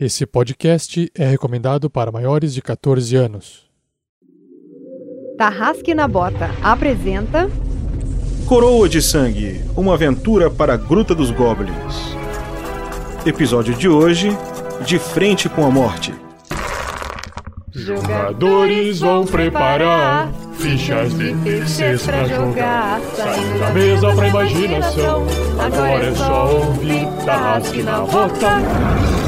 Esse podcast é recomendado para maiores de 14 anos. Tarrasque na Bota apresenta Coroa de Sangue, uma aventura para a Gruta dos Goblins. Episódio de hoje: De frente com a morte. Jogadores vão preparar fichas de terceiros pra jogar. Saindo da mesa pra imaginação. Agora é só ouvir Tarrasque na Bota.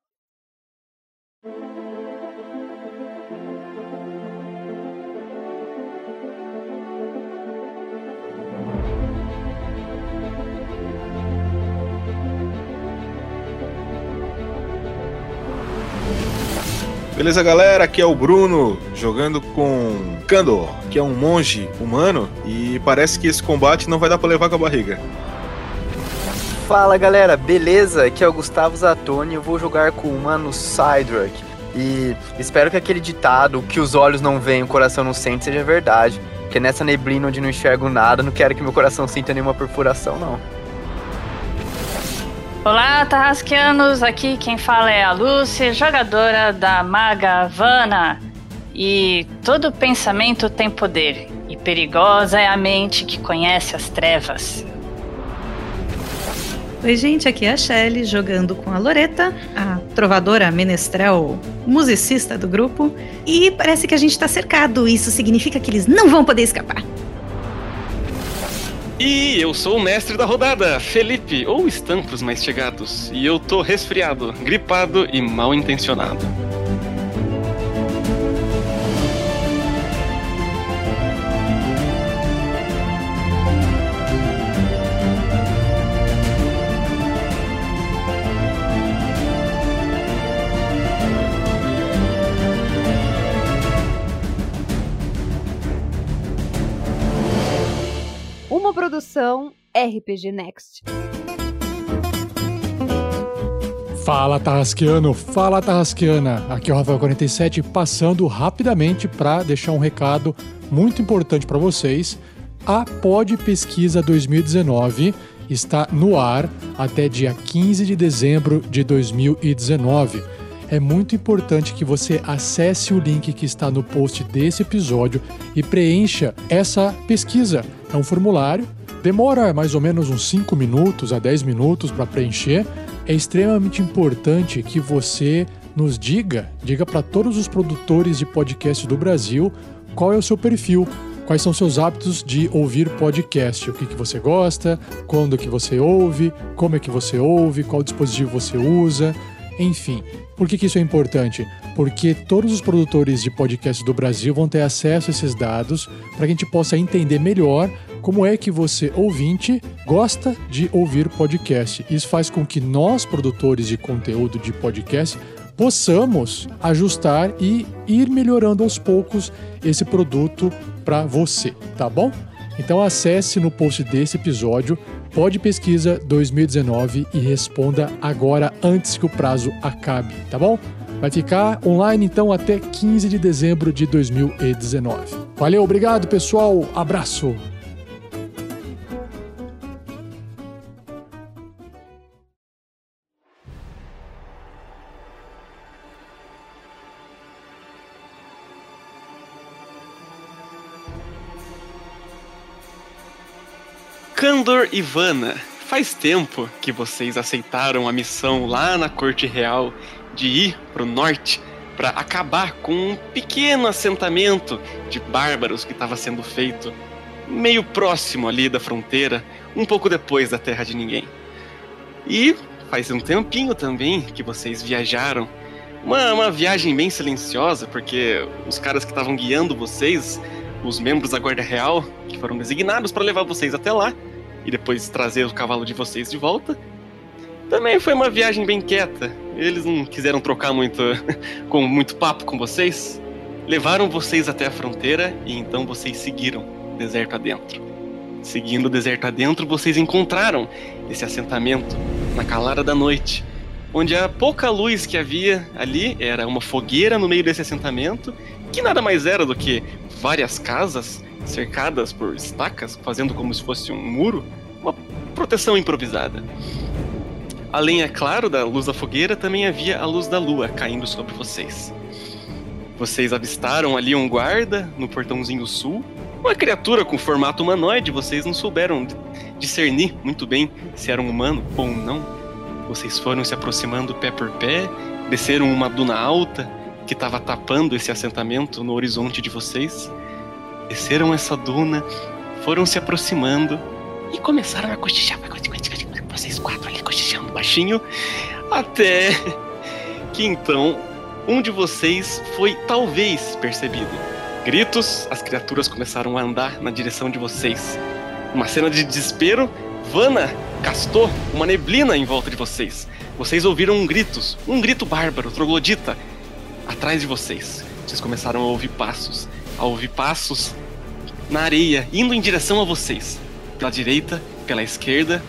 Beleza, galera? Aqui é o Bruno jogando com Kandor, que é um monge humano e parece que esse combate não vai dar pra levar com a barriga. Fala galera, beleza? Aqui é o Gustavo Zatoni, eu vou jogar com o humano Cydrak. E espero que aquele ditado, que os olhos não veem, o coração não sente, seja verdade. Porque nessa neblina onde não enxergo nada, não quero que meu coração sinta nenhuma perfuração, não. Olá, Tarrasqueanos! Aqui quem fala é a Lucy, jogadora da Maga Havana. E todo pensamento tem poder, e perigosa é a mente que conhece as trevas. Oi, gente, aqui é a Shelly jogando com a Loreta, a trovadora menestrel musicista do grupo. E parece que a gente tá cercado. Isso significa que eles não vão poder escapar. E eu sou o mestre da rodada, Felipe, ou Estampos mais chegados. E eu tô resfriado, gripado e mal intencionado. Produção RPG Next. Fala Tarrasqueano, fala Tarrasqueana. Aqui é o Rafael47 passando rapidamente para deixar um recado muito importante para vocês. A Pod Pesquisa 2019 está no ar até dia 15 de dezembro de 2019. É muito importante que você acesse o link que está no post desse episódio e preencha essa pesquisa. É um formulário, demora mais ou menos uns 5 minutos a 10 minutos para preencher. É extremamente importante que você nos diga, diga para todos os produtores de podcast do Brasil qual é o seu perfil, quais são seus hábitos de ouvir podcast, o que, que você gosta, quando que você ouve, como é que você ouve, qual dispositivo você usa, enfim. Por que, que isso é importante? Porque todos os produtores de podcast do Brasil vão ter acesso a esses dados para que a gente possa entender melhor como é que você, ouvinte, gosta de ouvir podcast. Isso faz com que nós, produtores de conteúdo de podcast, possamos ajustar e ir melhorando aos poucos esse produto para você, tá bom? Então acesse no post desse episódio Pode Pesquisa 2019 e responda agora antes que o prazo acabe, tá bom? Vai ficar online então até 15 de dezembro de 2019. Valeu, obrigado pessoal, abraço! Candor e Vanna, faz tempo que vocês aceitaram a missão lá na Corte Real de ir pro norte para acabar com um pequeno assentamento de bárbaros que estava sendo feito meio próximo ali da fronteira, um pouco depois da Terra de Ninguém. E faz um tempinho também que vocês viajaram. Uma, uma viagem bem silenciosa, porque os caras que estavam guiando vocês, os membros da Guarda Real, que foram designados para levar vocês até lá, e depois trazer o cavalo de vocês de volta. Também foi uma viagem bem quieta. Eles não quiseram trocar muito com muito papo com vocês. Levaram vocês até a fronteira e então vocês seguiram deserto adentro. Seguindo o deserto adentro, vocês encontraram esse assentamento na calada da noite, onde a pouca luz que havia ali era uma fogueira no meio desse assentamento, que nada mais era do que várias casas cercadas por estacas, fazendo como se fosse um muro, uma proteção improvisada. Além, é claro, da luz da fogueira, também havia a luz da lua caindo sobre vocês. Vocês avistaram ali um guarda no portãozinho sul, uma criatura com formato humanoide, vocês não souberam discernir muito bem se era um humano ou não. Vocês foram se aproximando pé por pé, desceram uma duna alta que estava tapando esse assentamento no horizonte de vocês. Desceram essa duna, foram se aproximando e começaram a cochichar. Vocês quatro ali cochichando baixinho, até que então um de vocês foi talvez percebido. Gritos, as criaturas começaram a andar na direção de vocês. Uma cena de desespero, Vana castou uma neblina em volta de vocês. Vocês ouviram gritos, um grito bárbaro, troglodita, atrás de vocês. Vocês começaram a ouvir passos, a ouvir passos na areia, indo em direção a vocês. Pela direita, pela esquerda,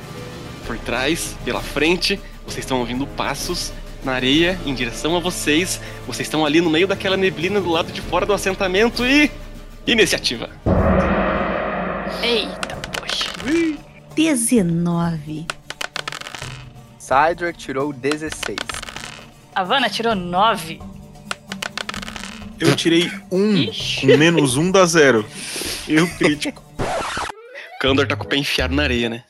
por trás, pela frente, vocês estão ouvindo passos na areia em direção a vocês. Vocês estão ali no meio daquela neblina do lado de fora do assentamento e. Iniciativa. Eita, poxa. 19. Cydrak tirou 16. A Vanna tirou 9. Eu tirei um, Ixi. com menos um dá zero. Erro crítico. Kandor tá com o pé enfiado na areia, né?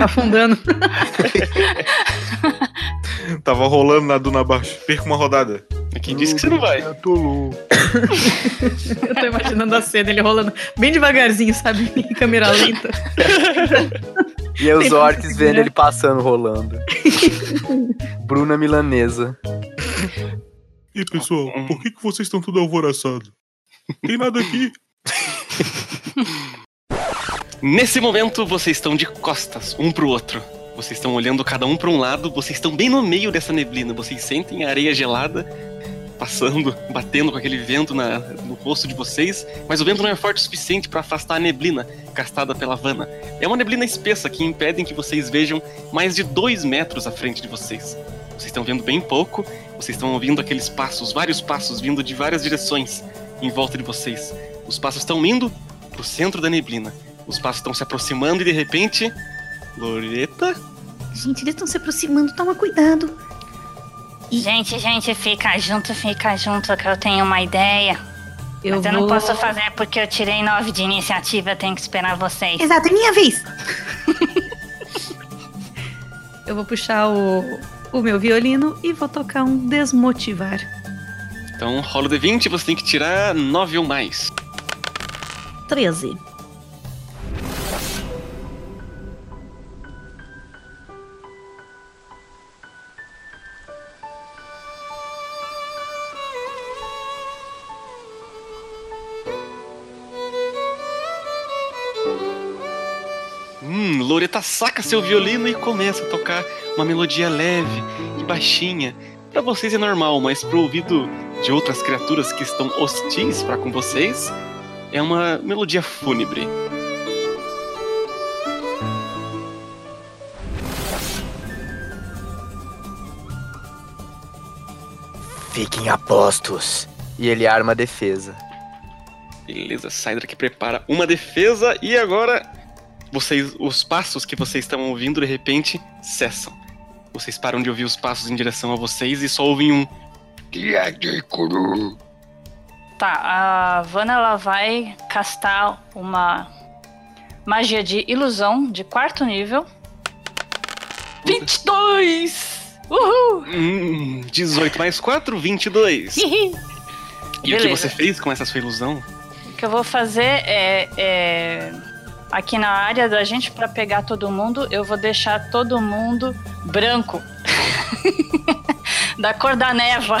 Afundando. Tava rolando na duna abaixo. Perca uma rodada. Quem disse que você não vai? Eu tô louco. Eu tô imaginando a cena, ele rolando bem devagarzinho, sabe? Em câmera lenta. E aí os orcs vendo ele passando, rolando. Bruna Milanesa. E pessoal, por que, que vocês estão tudo alvoroçados? Tem nada aqui. Nesse momento, vocês estão de costas, um pro outro. Vocês estão olhando cada um para um lado, vocês estão bem no meio dessa neblina. Vocês sentem a areia gelada passando, batendo com aquele vento na- no rosto de vocês, mas o vento não é forte o suficiente para afastar a neblina castada pela Vana. É uma neblina espessa que impede que vocês vejam mais de dois metros à frente de vocês. Vocês estão vendo bem pouco, vocês estão ouvindo aqueles passos, vários passos vindo de várias direções em volta de vocês. Os passos estão indo pro centro da neblina. Os passos estão se aproximando e de repente. Loreta? Gente, eles estão se aproximando, toma cuidado. Gente, gente, fica junto, fica junto, que eu tenho uma ideia. Eu Mas eu vou... não posso fazer porque eu tirei 9 de iniciativa, eu tenho que esperar vocês. Exato, é minha vez! eu vou puxar o, o meu violino e vou tocar um desmotivar. Então rola o D20 você tem que tirar 9 ou mais. 13. Loreta saca seu violino e começa a tocar uma melodia leve e baixinha. Pra vocês é normal, mas pro ouvido de outras criaturas que estão hostis para com vocês, é uma melodia fúnebre. Fiquem apostos. E ele arma a defesa. Beleza, Sidra que prepara uma defesa e agora vocês, os passos que vocês estão ouvindo de repente cessam. Vocês param de ouvir os passos em direção a vocês e só ouvem um. Tá, a Vanna ela vai castar uma magia de ilusão de quarto nível. 22! Uhul! Hum, 18 mais 4, 22. E o que Beleza. você fez com essa sua ilusão? O que eu vou fazer é, é, aqui na área da gente pra pegar todo mundo, eu vou deixar todo mundo branco. da cor da neva.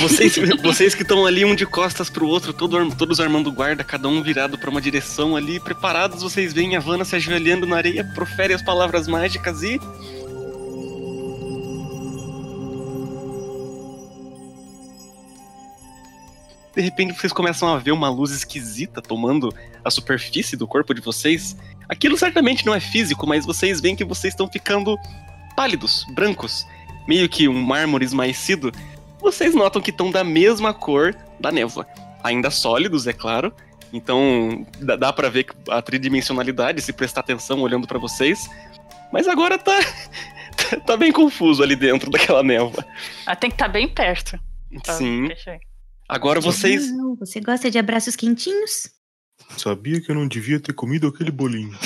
Vocês, vocês que estão ali um de costas pro outro, todo todos armando guarda, cada um virado pra uma direção ali, preparados, vocês veem a Vanna se ajoelhando na areia, profere as palavras mágicas e. De repente vocês começam a ver uma luz esquisita tomando a superfície do corpo de vocês. Aquilo certamente não é físico, mas vocês veem que vocês estão ficando pálidos, brancos, meio que um mármore esmaecido vocês notam que estão da mesma cor da névoa. ainda sólidos, é claro. Então dá, dá para ver a tridimensionalidade se prestar atenção olhando para vocês. Mas agora tá, tá bem confuso ali dentro daquela névoa. Ah, tem que estar bem perto. Tá, Sim. Agora vocês. Não, você gosta de abraços quentinhos? Sabia que eu não devia ter comido aquele bolinho.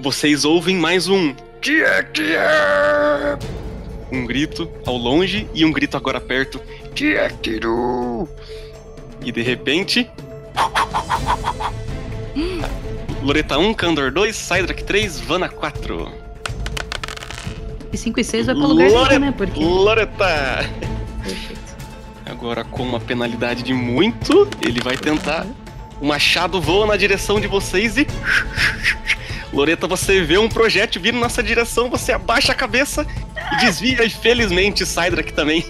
Vocês ouvem mais um. Tia, tia! Um grito ao longe e um grito agora perto. Tia, Kiru! E de repente. Loreta 1, Candor 2, Cydrak 3, Vana 4. E 5 e 6 vai pra lugar Lore- né? Porque. Loreta! Perfeito. Agora, com uma penalidade de muito, ele vai tentar. O machado voa na direção de vocês e. Loreta, você vê um projétil vindo nessa direção, você abaixa a cabeça e desvia, e felizmente Cydrak também.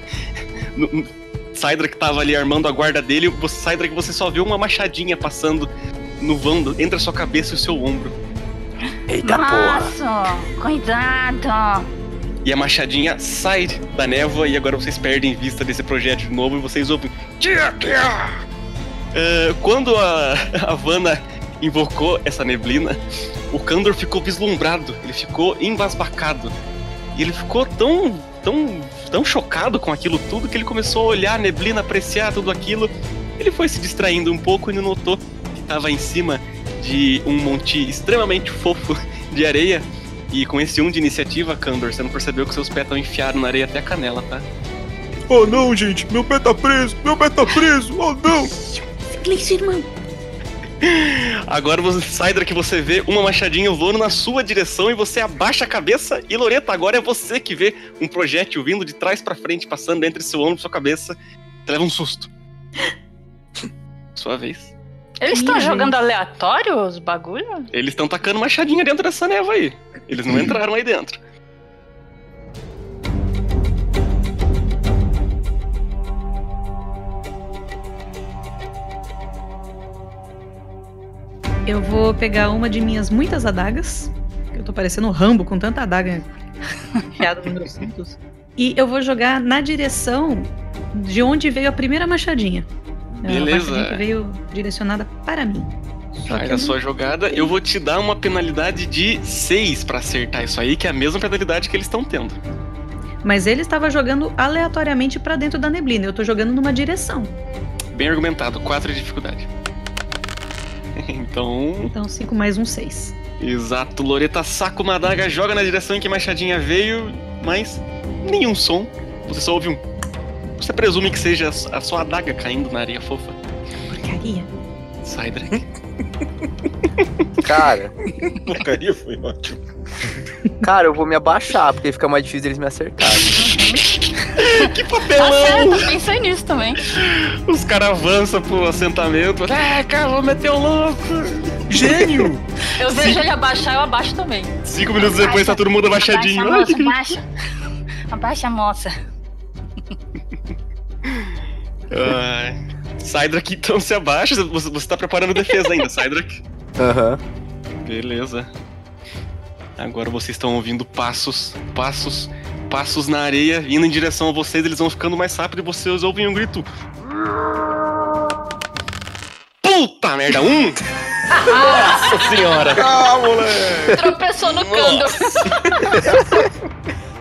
Cydrak tava ali armando a guarda dele, você, Cydrak, você só vê uma machadinha passando no vão do- entre a sua cabeça e o seu ombro. Eita porra. Nossa, cuidado. E a machadinha sai da névoa e agora vocês perdem vista desse projétil de novo e vocês ouvem. É, quando a, a Vanna invocou essa neblina, o Kandor ficou vislumbrado, ele ficou embasbacado. E ele ficou tão, tão, tão chocado com aquilo tudo que ele começou a olhar a neblina, apreciar tudo aquilo. Ele foi se distraindo um pouco e não notou que estava em cima de um monte extremamente fofo de areia. E com esse um de iniciativa, Kandor, você não percebeu que seus pés estão enfiados na areia até a canela, tá? Oh não, gente, meu pé tá preso, meu pé tá preso, oh não! Silêncio, irmão. Agora você sai que você vê uma machadinha voando na sua direção e você abaixa a cabeça. E Loreta, agora é você que vê um projétil vindo de trás pra frente, passando entre seu ombro e sua cabeça. Você leva um susto. Sua vez. Eles estão jogando aleatório os bagulho? Eles estão tacando machadinha dentro dessa névoa aí. Eles não entraram aí dentro. Eu vou pegar uma de minhas muitas adagas. Eu tô parecendo um Rambo com tanta adaga enfiada nos meus cintos. E eu vou jogar na direção de onde veio a primeira machadinha. É Beleza. machadinha que veio direcionada para mim. Faz a sua jogada. Eu vou te dar uma penalidade de 6 pra acertar isso aí, que é a mesma penalidade que eles estão tendo. Mas ele estava jogando aleatoriamente pra dentro da neblina. Eu tô jogando numa direção. Bem argumentado, 4 de dificuldade. então, Então 5 mais um 6. Exato, Loreta saca uma adaga, joga na direção em que a machadinha veio, mas nenhum som. Você só ouve um. Você presume que seja a su- a sua adaga caindo na areia fofa. Porcaria. Sai, Drake. Cara, Porcaria foi ótimo. cara, eu vou me abaixar, porque fica mais difícil eles me acertarem. que Tá papelão! certo, pensei nisso também. Os caras avançam pro assentamento. É, cara, vou meter o louco! Gênio! Eu vejo ele abaixar, eu abaixo também. Cinco minutos depois tá todo mundo abaixadinho. Ai, Abaixa, moça, abaixa. Abaixa a moça. Ai. Cydrak então se abaixa. Você, você tá preparando defesa ainda, Cydrak. Aham. Beleza. Agora vocês estão ouvindo passos, passos, passos na areia, indo em direção a vocês, eles vão ficando mais rápido e vocês ouvem um grito. Puta merda, um! Nossa senhora! Ah, moleque! Tropeçou no cando.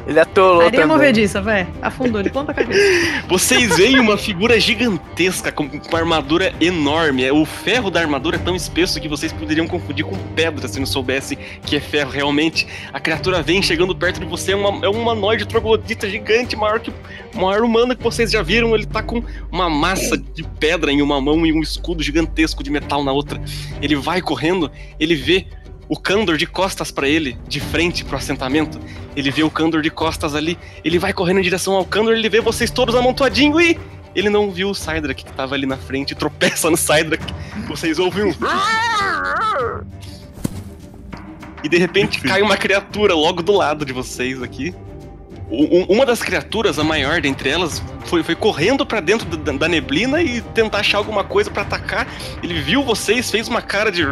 Ele atolou Areia também. movediça, vai. Afundou de ponta cabeça. Vocês veem uma figura gigantesca com uma armadura enorme. É, O ferro da armadura é tão espesso que vocês poderiam confundir com pedra se não soubesse que é ferro realmente. A criatura vem chegando perto de você, é, uma, é um humanoide troglodita gigante, maior que o maior humano que vocês já viram. Ele tá com uma massa de pedra em uma mão e um escudo gigantesco de metal na outra. Ele vai correndo, ele vê o Kandor de costas pra ele, de frente pro assentamento. Ele vê o Kandor de costas ali, ele vai correndo em direção ao Kandor, ele vê vocês todos amontoadinhos e ele não viu o Cydrak que tava ali na frente, tropeça no Cydrak. Vocês ouvem um. E de repente cai uma criatura logo do lado de vocês aqui. Uma das criaturas, a maior dentre elas, foi, foi correndo pra dentro da, da neblina e tentar achar alguma coisa pra atacar. Ele viu vocês, fez uma cara de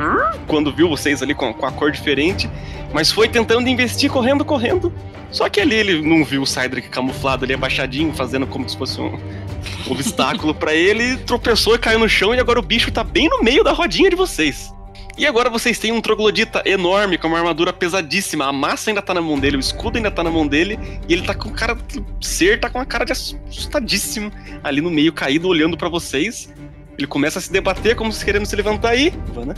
quando viu vocês ali com, com a cor diferente, mas foi tentando investir, correndo, correndo. Só que ali ele não viu o Cydric camuflado ali abaixadinho, fazendo como se fosse um obstáculo pra ele, tropeçou e caiu no chão e agora o bicho tá bem no meio da rodinha de vocês. E agora vocês têm um troglodita enorme, com uma armadura pesadíssima. A massa ainda tá na mão dele, o escudo ainda tá na mão dele, e ele tá com cara. O ser tá com uma cara de assustadíssimo ali no meio, caído, olhando pra vocês. Ele começa a se debater como se querendo se levantar aí. Vana.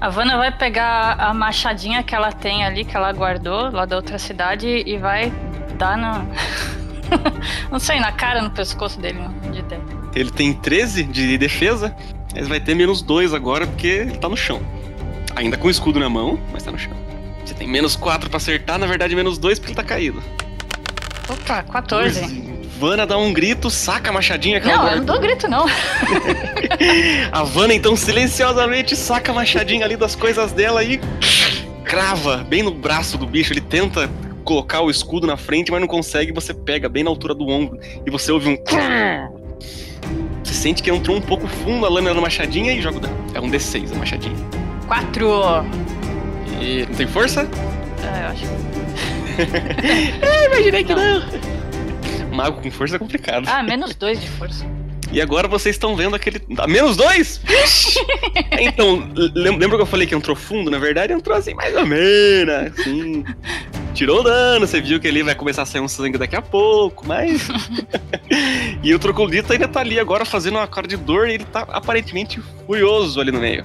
A Vanna vai pegar a machadinha que ela tem ali, que ela guardou lá da outra cidade, e vai dar no. Não sei, na cara, no pescoço dele, de ideia. Ele tem 13 de defesa, mas vai ter menos 2 agora porque ele tá no chão. Ainda com o escudo na mão, mas tá no chão. Você tem menos 4 pra acertar, na verdade menos 2 porque ele tá caído. Opa, 14. Vana dá um grito, saca a machadinha que ela Não, eu não dou grito, não. A Vanna então silenciosamente saca a machadinha ali das coisas dela e crava bem no braço do bicho. Ele tenta colocar o escudo na frente, mas não consegue. Você pega bem na altura do ombro e você ouve um. Sente que entrou um pouco fundo a lâmina da machadinha e joga o dano. É um D6 a machadinha. 4. E não tem força? É, eu acho. Imaginei que não. Mago com força é complicado. Ah, menos 2 de força. E agora vocês estão vendo aquele. Ah, menos dois? então, lem- lembra que eu falei que entrou fundo? Na verdade, entrou assim, mais ou menos. Assim. Tirou dano, você viu que ele vai começar a sair um sangue daqui a pouco, mas. e o Troglodita ainda tá ali agora fazendo uma cara de dor e ele tá aparentemente furioso ali no meio.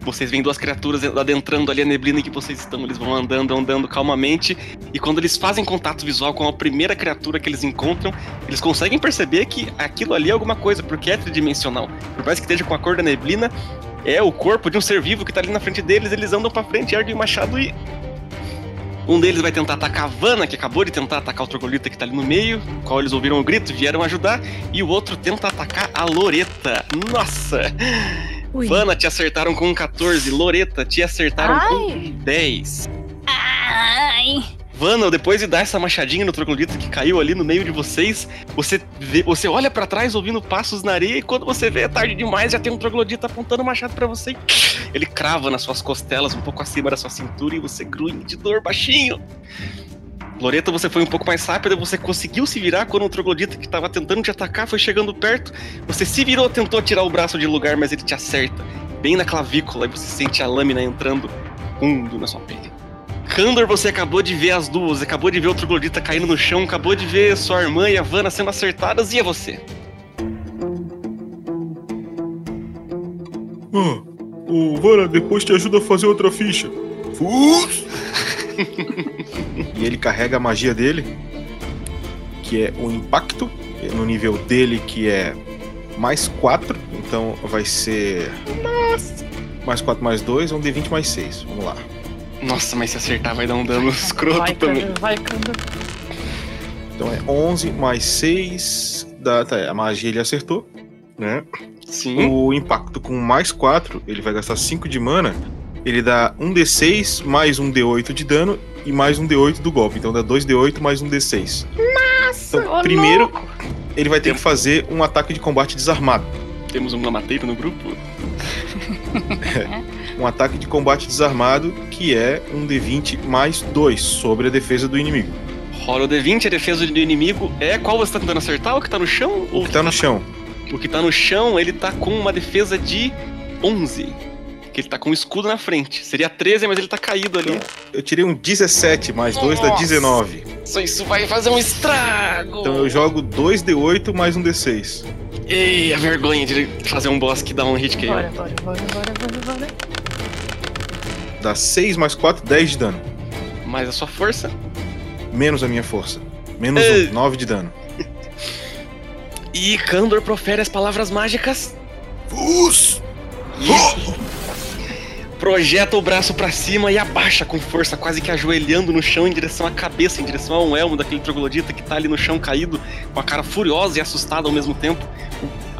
Vocês veem duas criaturas adentrando ali a neblina em que vocês estão. Eles vão andando, andando calmamente. E quando eles fazem contato visual com a primeira criatura que eles encontram, eles conseguem perceber que aquilo ali é alguma coisa, porque é tridimensional. Por mais que esteja com a cor da neblina, é o corpo de um ser vivo que tá ali na frente deles. Eles andam pra frente, erguem o machado e. Um deles vai tentar atacar a Vanna, que acabou de tentar atacar o Troglodita que tá ali no meio, qual eles ouviram o grito, vieram ajudar, e o outro tenta atacar a Loreta. Nossa! Ui. Vanna te acertaram com um 14, Loreta te acertaram Ai. com 10. Ai. Vanna, depois de dar essa machadinha no troglodita que caiu ali no meio de vocês, você vê, você olha pra trás ouvindo passos na areia e quando você vê é tarde demais, já tem um troglodita apontando o machado pra você. Ele crava nas suas costelas, um pouco acima da sua cintura e você grunhe de dor baixinho. Loreta, você foi um pouco mais rápida, você conseguiu se virar quando o troglodita que estava tentando te atacar foi chegando perto. Você se virou, tentou tirar o braço de lugar, mas ele te acerta bem na clavícula e você sente a lâmina entrando fundo na sua pele. Kandor, você acabou de ver as duas, acabou de ver o troglodita caindo no chão, acabou de ver sua irmã e a Vanna sendo acertadas, e é você? Ah, ô, Vana, depois te ajuda a fazer outra ficha. Fus! e ele carrega a magia dele, que é o impacto, no nível dele que é mais 4, então vai ser. Mais 4 mais 2, um D20 mais 6. Vamos lá. Nossa, mas se acertar vai dar um dano escroto vai, também. Vai. Então é 11 mais 6. Dá, tá, a magia ele acertou, né? Sim. O impacto com mais 4, ele vai gastar 5 de mana. Ele dá 1d6 mais um d8 de dano e mais um d8 do golpe. Então dá 2d8 mais um d6. Então, ô primeiro, louco. ele vai ter que fazer um ataque de combate desarmado. Temos um lamateiro no grupo. Um ataque de combate desarmado que é um d20 mais 2 sobre a defesa do inimigo. Rola o D20, a defesa do inimigo é qual você tá tentando acertar? O que tá no chão? O que tá no chão. O que tá no chão, ele tá com uma defesa de 11. Que ele tá com um escudo na frente. Seria 13, mas ele tá caído ali. Eu tirei um 17 mais 2 dá Nossa. 19. Só isso vai fazer um estrago! Então eu jogo 2d8 mais um d6. Ei, a vergonha de fazer um boss que dá um hit KO. Bora, bora, bora, bora, bora, bora. Dá 6 mais 4, 10 de dano. Mas a sua força. Menos a minha força. Menos Ei. 1, 9 de dano. E Kandor profere as palavras mágicas. Fus! E projeta o braço pra cima e abaixa com força, quase que ajoelhando no chão em direção à cabeça, em direção ao elmo daquele troglodita que tá ali no chão caído, com a cara furiosa e assustada ao mesmo tempo.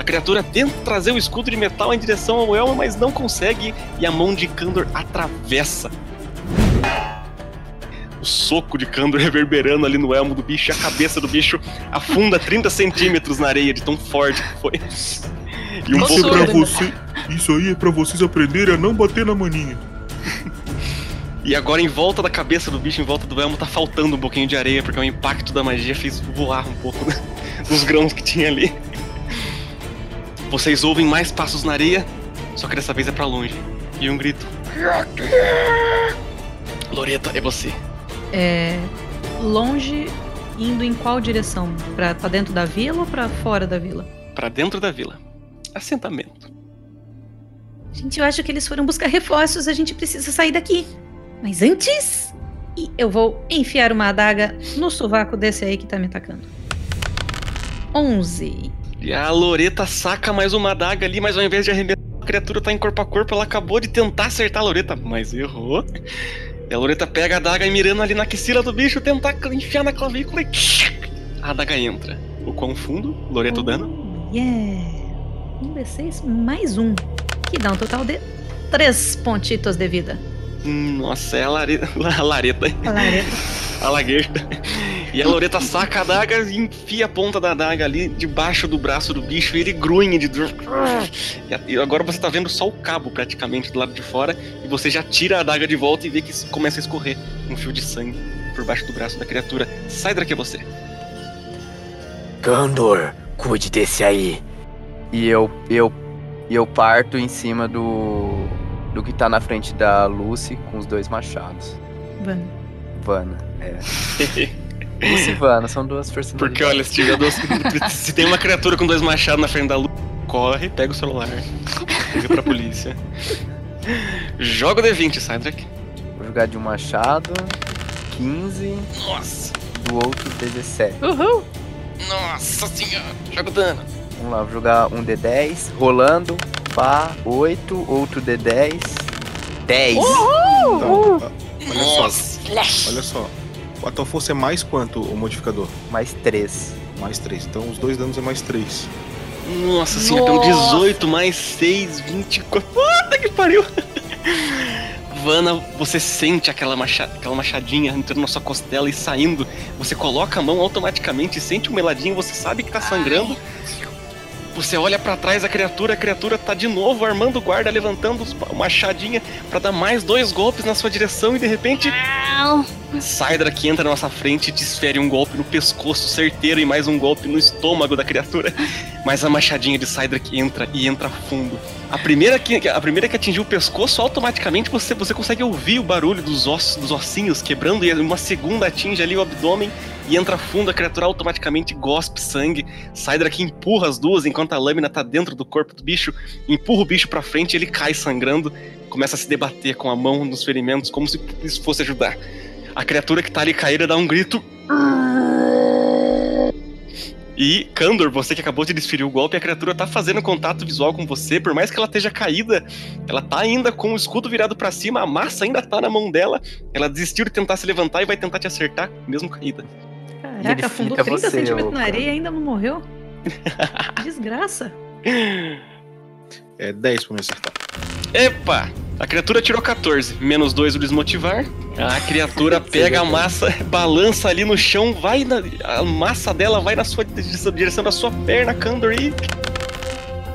A criatura tenta trazer o escudo de metal em direção ao elmo, mas não consegue e a mão de Kandor atravessa. o soco de Kandor reverberando ali no elmo do bicho e a cabeça do bicho afunda 30 centímetros na areia de tão forte que foi. E um Isso pouco pra né? você. Isso aí é pra vocês aprenderem a não bater na maninha. E agora em volta da cabeça do bicho, em volta do elmo, tá faltando um pouquinho de areia, porque o impacto da magia fez voar um pouco né, dos grãos que tinha ali. Vocês ouvem mais passos na areia, só que dessa vez é pra longe. E um grito. Loreta, é você. É. Longe, indo em qual direção? Pra, pra dentro da vila ou pra fora da vila? Pra dentro da vila. Assentamento. Gente, eu acho que eles foram buscar reforços, a gente precisa sair daqui. Mas antes. E eu vou enfiar uma adaga no sovaco desse aí que tá me atacando. 11. E a Loreta saca mais uma adaga ali, mas ao invés de arremessar, a criatura tá em corpo a corpo. Ela acabou de tentar acertar a Loreta, mas errou. E a Loreta pega a adaga e mirando ali na axila do bicho, tentar enfiar na clavícula e. A adaga entra. O quão fundo? Loreta o dano? Yeah! Um D6 mais um. Que dá um total de três pontitos de vida. Nossa, é a, lare... a lareta. A lareta. A lagueta. E a Loreta saca a adaga e enfia a ponta da adaga ali debaixo do braço do bicho e ele grunhe de dor. E agora você tá vendo só o cabo praticamente do lado de fora e você já tira a adaga de volta e vê que começa a escorrer um fio de sangue por baixo do braço da criatura. Sai daqui você. Gandor, cuide desse aí. E eu, eu, eu parto em cima do, do que tá na frente da Lucy com os dois machados. Vamos. Vana, é. E Vana são duas personalidades. Porque olha, se tiver dois, se tem uma criatura com dois machados na frente da luz, corre, pega o celular, liga pra polícia. Joga o D20, Cydrak. Vou jogar de um machado, 15, Nossa, do outro 17. Uhul! nossa senhora. Joga o dano. Vamos lá, vou jogar um D10, rolando, pá, 8, outro D10, 10. Então, olha só, Nossa. olha só. O Atalfosse é mais quanto o modificador? Mais 3. Mais 3. Então os dois danos é mais 3. Nossa senhora, então 18 mais 6, 24. Puta que pariu! Vana, você sente aquela, macha... aquela machadinha entrando na sua costela e saindo. Você coloca a mão automaticamente, sente um meladinho, você sabe que tá sangrando. Você olha pra trás da criatura, a criatura tá de novo armando o guarda, levantando a machadinha pra dar mais dois golpes na sua direção e de repente Não! Sidra que entra na nossa frente desfere um golpe no pescoço certeiro e mais um golpe no estômago da criatura. Mas a machadinha de que entra e entra fundo. A primeira que, a primeira que atingiu o pescoço, automaticamente você, você consegue ouvir o barulho dos ossos, dos ossinhos quebrando, e uma segunda atinge ali o abdômen e entra fundo, a criatura automaticamente gospe sangue. Sidra que empurra as duas enquanto a lâmina tá dentro do corpo do bicho, empurra o bicho pra frente, ele cai sangrando, começa a se debater com a mão nos ferimentos, como se isso fosse ajudar. A criatura que tá ali caída dá um grito. E, Kandor, você que acabou de desferir o golpe, a criatura tá fazendo contato visual com você, por mais que ela esteja caída, ela tá ainda com o escudo virado pra cima, a massa ainda tá na mão dela. Ela desistiu de tentar se levantar e vai tentar te acertar, mesmo caída. ele Caraca, afundou fica 30 você, centímetros na areia e ainda não morreu? Desgraça. É 10 pra me acertar. Epa! A criatura tirou 14, menos 2 o desmotivar. A criatura pega a massa, balança ali no chão, vai na. A massa dela vai na sua direção, direção da sua perna, Kandor, e.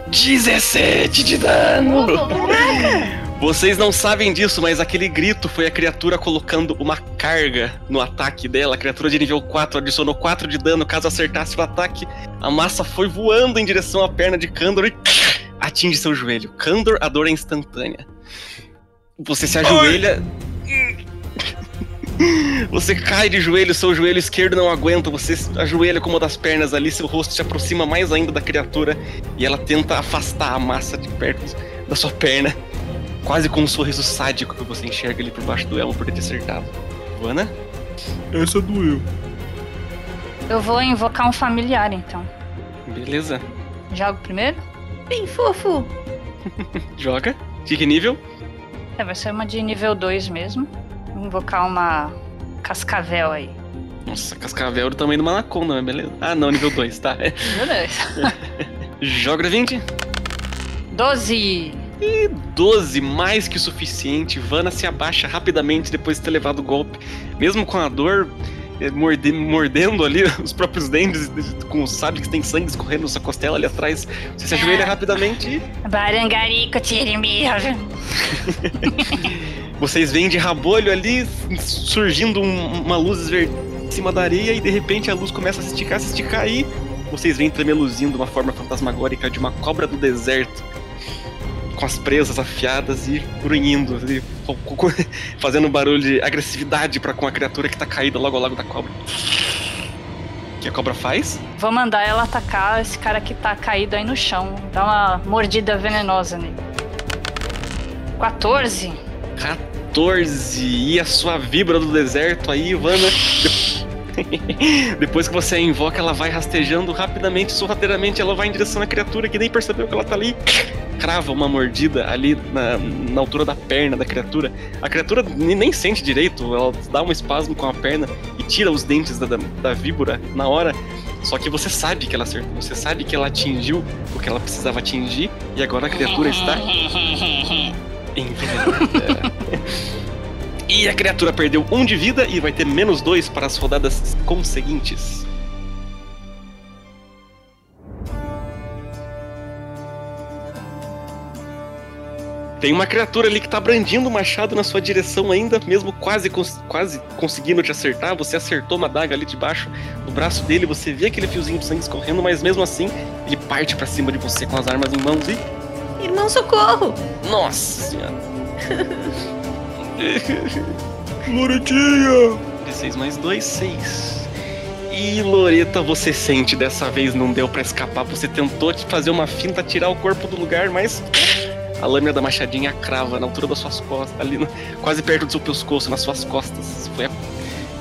17 de dano! Vocês não sabem disso, mas aquele grito foi a criatura colocando uma carga no ataque dela. A criatura de nível 4 adicionou 4 de dano caso acertasse o ataque. A massa foi voando em direção à perna de Kandor e atinge seu joelho. Kandor, a dor é instantânea. Você se ajoelha. Você cai de joelho, seu joelho esquerdo não aguenta, você se ajoelha com uma das pernas ali, seu rosto se aproxima mais ainda da criatura e ela tenta afastar a massa de perto da sua perna, quase com um sorriso sádico que você enxerga ali por baixo do elmo por ter te acertado. Vana? Essa doeu. Eu vou invocar um familiar então. Beleza. Jogo primeiro? Bem fofo. Joga. De que nível? É, vai ser uma de nível 2 mesmo. Vou invocar uma cascavel aí. Nossa, cascavel do tamanho do Manaconda, mas beleza. Ah, não, nível 2, tá. É. Nível 2. Joga 20. 12. E 12, mais que o suficiente. Vanna se abaixa rapidamente depois de ter levado o golpe. Mesmo com a dor, eh, morde- mordendo ali os próprios dentes, com o sabe que tem sangue escorrendo na sua costela ali atrás. Você se ajoelha rapidamente e Barangarico. Vocês veem de rabolho ali surgindo um- uma luz verde em cima da areia e de repente a luz começa a se esticar, se esticar e vocês veem tremeluzindo uma forma fantasmagórica de uma cobra do deserto com as presas afiadas e grunhindo, co- fazendo um barulho de agressividade para com a criatura que tá caída logo ao lado da cobra. O que a cobra faz? Vou mandar ela atacar esse cara que tá caído aí no chão. Dar uma mordida venenosa nele. 14. 14. E a sua vibra do deserto aí, Ivana. Depois que você a invoca, ela vai rastejando rapidamente, sorrateiramente, ela vai em direção à criatura que nem percebeu que ela tá ali. Crava uma mordida ali na, na altura da perna da criatura. A criatura ne- nem sente direito, ela dá um espasmo com a perna e tira os dentes da, da, da víbora na hora. Só que você sabe que ela acertou, você sabe que ela atingiu o que ela precisava atingir e agora a criatura está envenenada. E a criatura perdeu um de vida e vai ter menos dois para as rodadas conseguintes. Tem uma criatura ali que tá brandindo o machado na sua direção ainda, mesmo quase, cons- quase conseguindo te acertar. Você acertou uma daga ali debaixo do braço dele, você vê aquele fiozinho de sangue escorrendo, mas mesmo assim, ele parte pra cima de você com as armas em mãos e. Irmão, socorro! Nossa senhora! Loretinha! 16 mais 2, 6. E Loreta, você sente dessa vez não deu pra escapar. Você tentou te fazer uma finta, tirar o corpo do lugar, mas a lâmina da machadinha crava na altura das suas costas, ali no- quase perto do seu pescoço, nas suas costas. Foi a,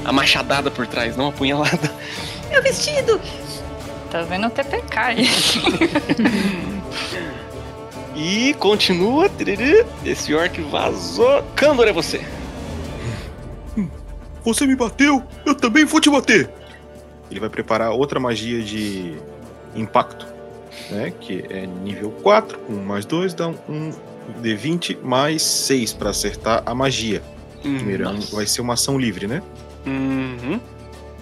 a machadada por trás, não a punhalada. Meu vestido! Tá vendo o TPK aí. E continua. tiriri, Esse orc vazou. Kandor é você. Você me bateu, eu também vou te bater. Ele vai preparar outra magia de impacto, né? Que é nível 4, com mais 2, dá um D20 mais 6 pra acertar a magia. Primeiro, é um- Nossa. vai ser uma ação livre, né? Uhum.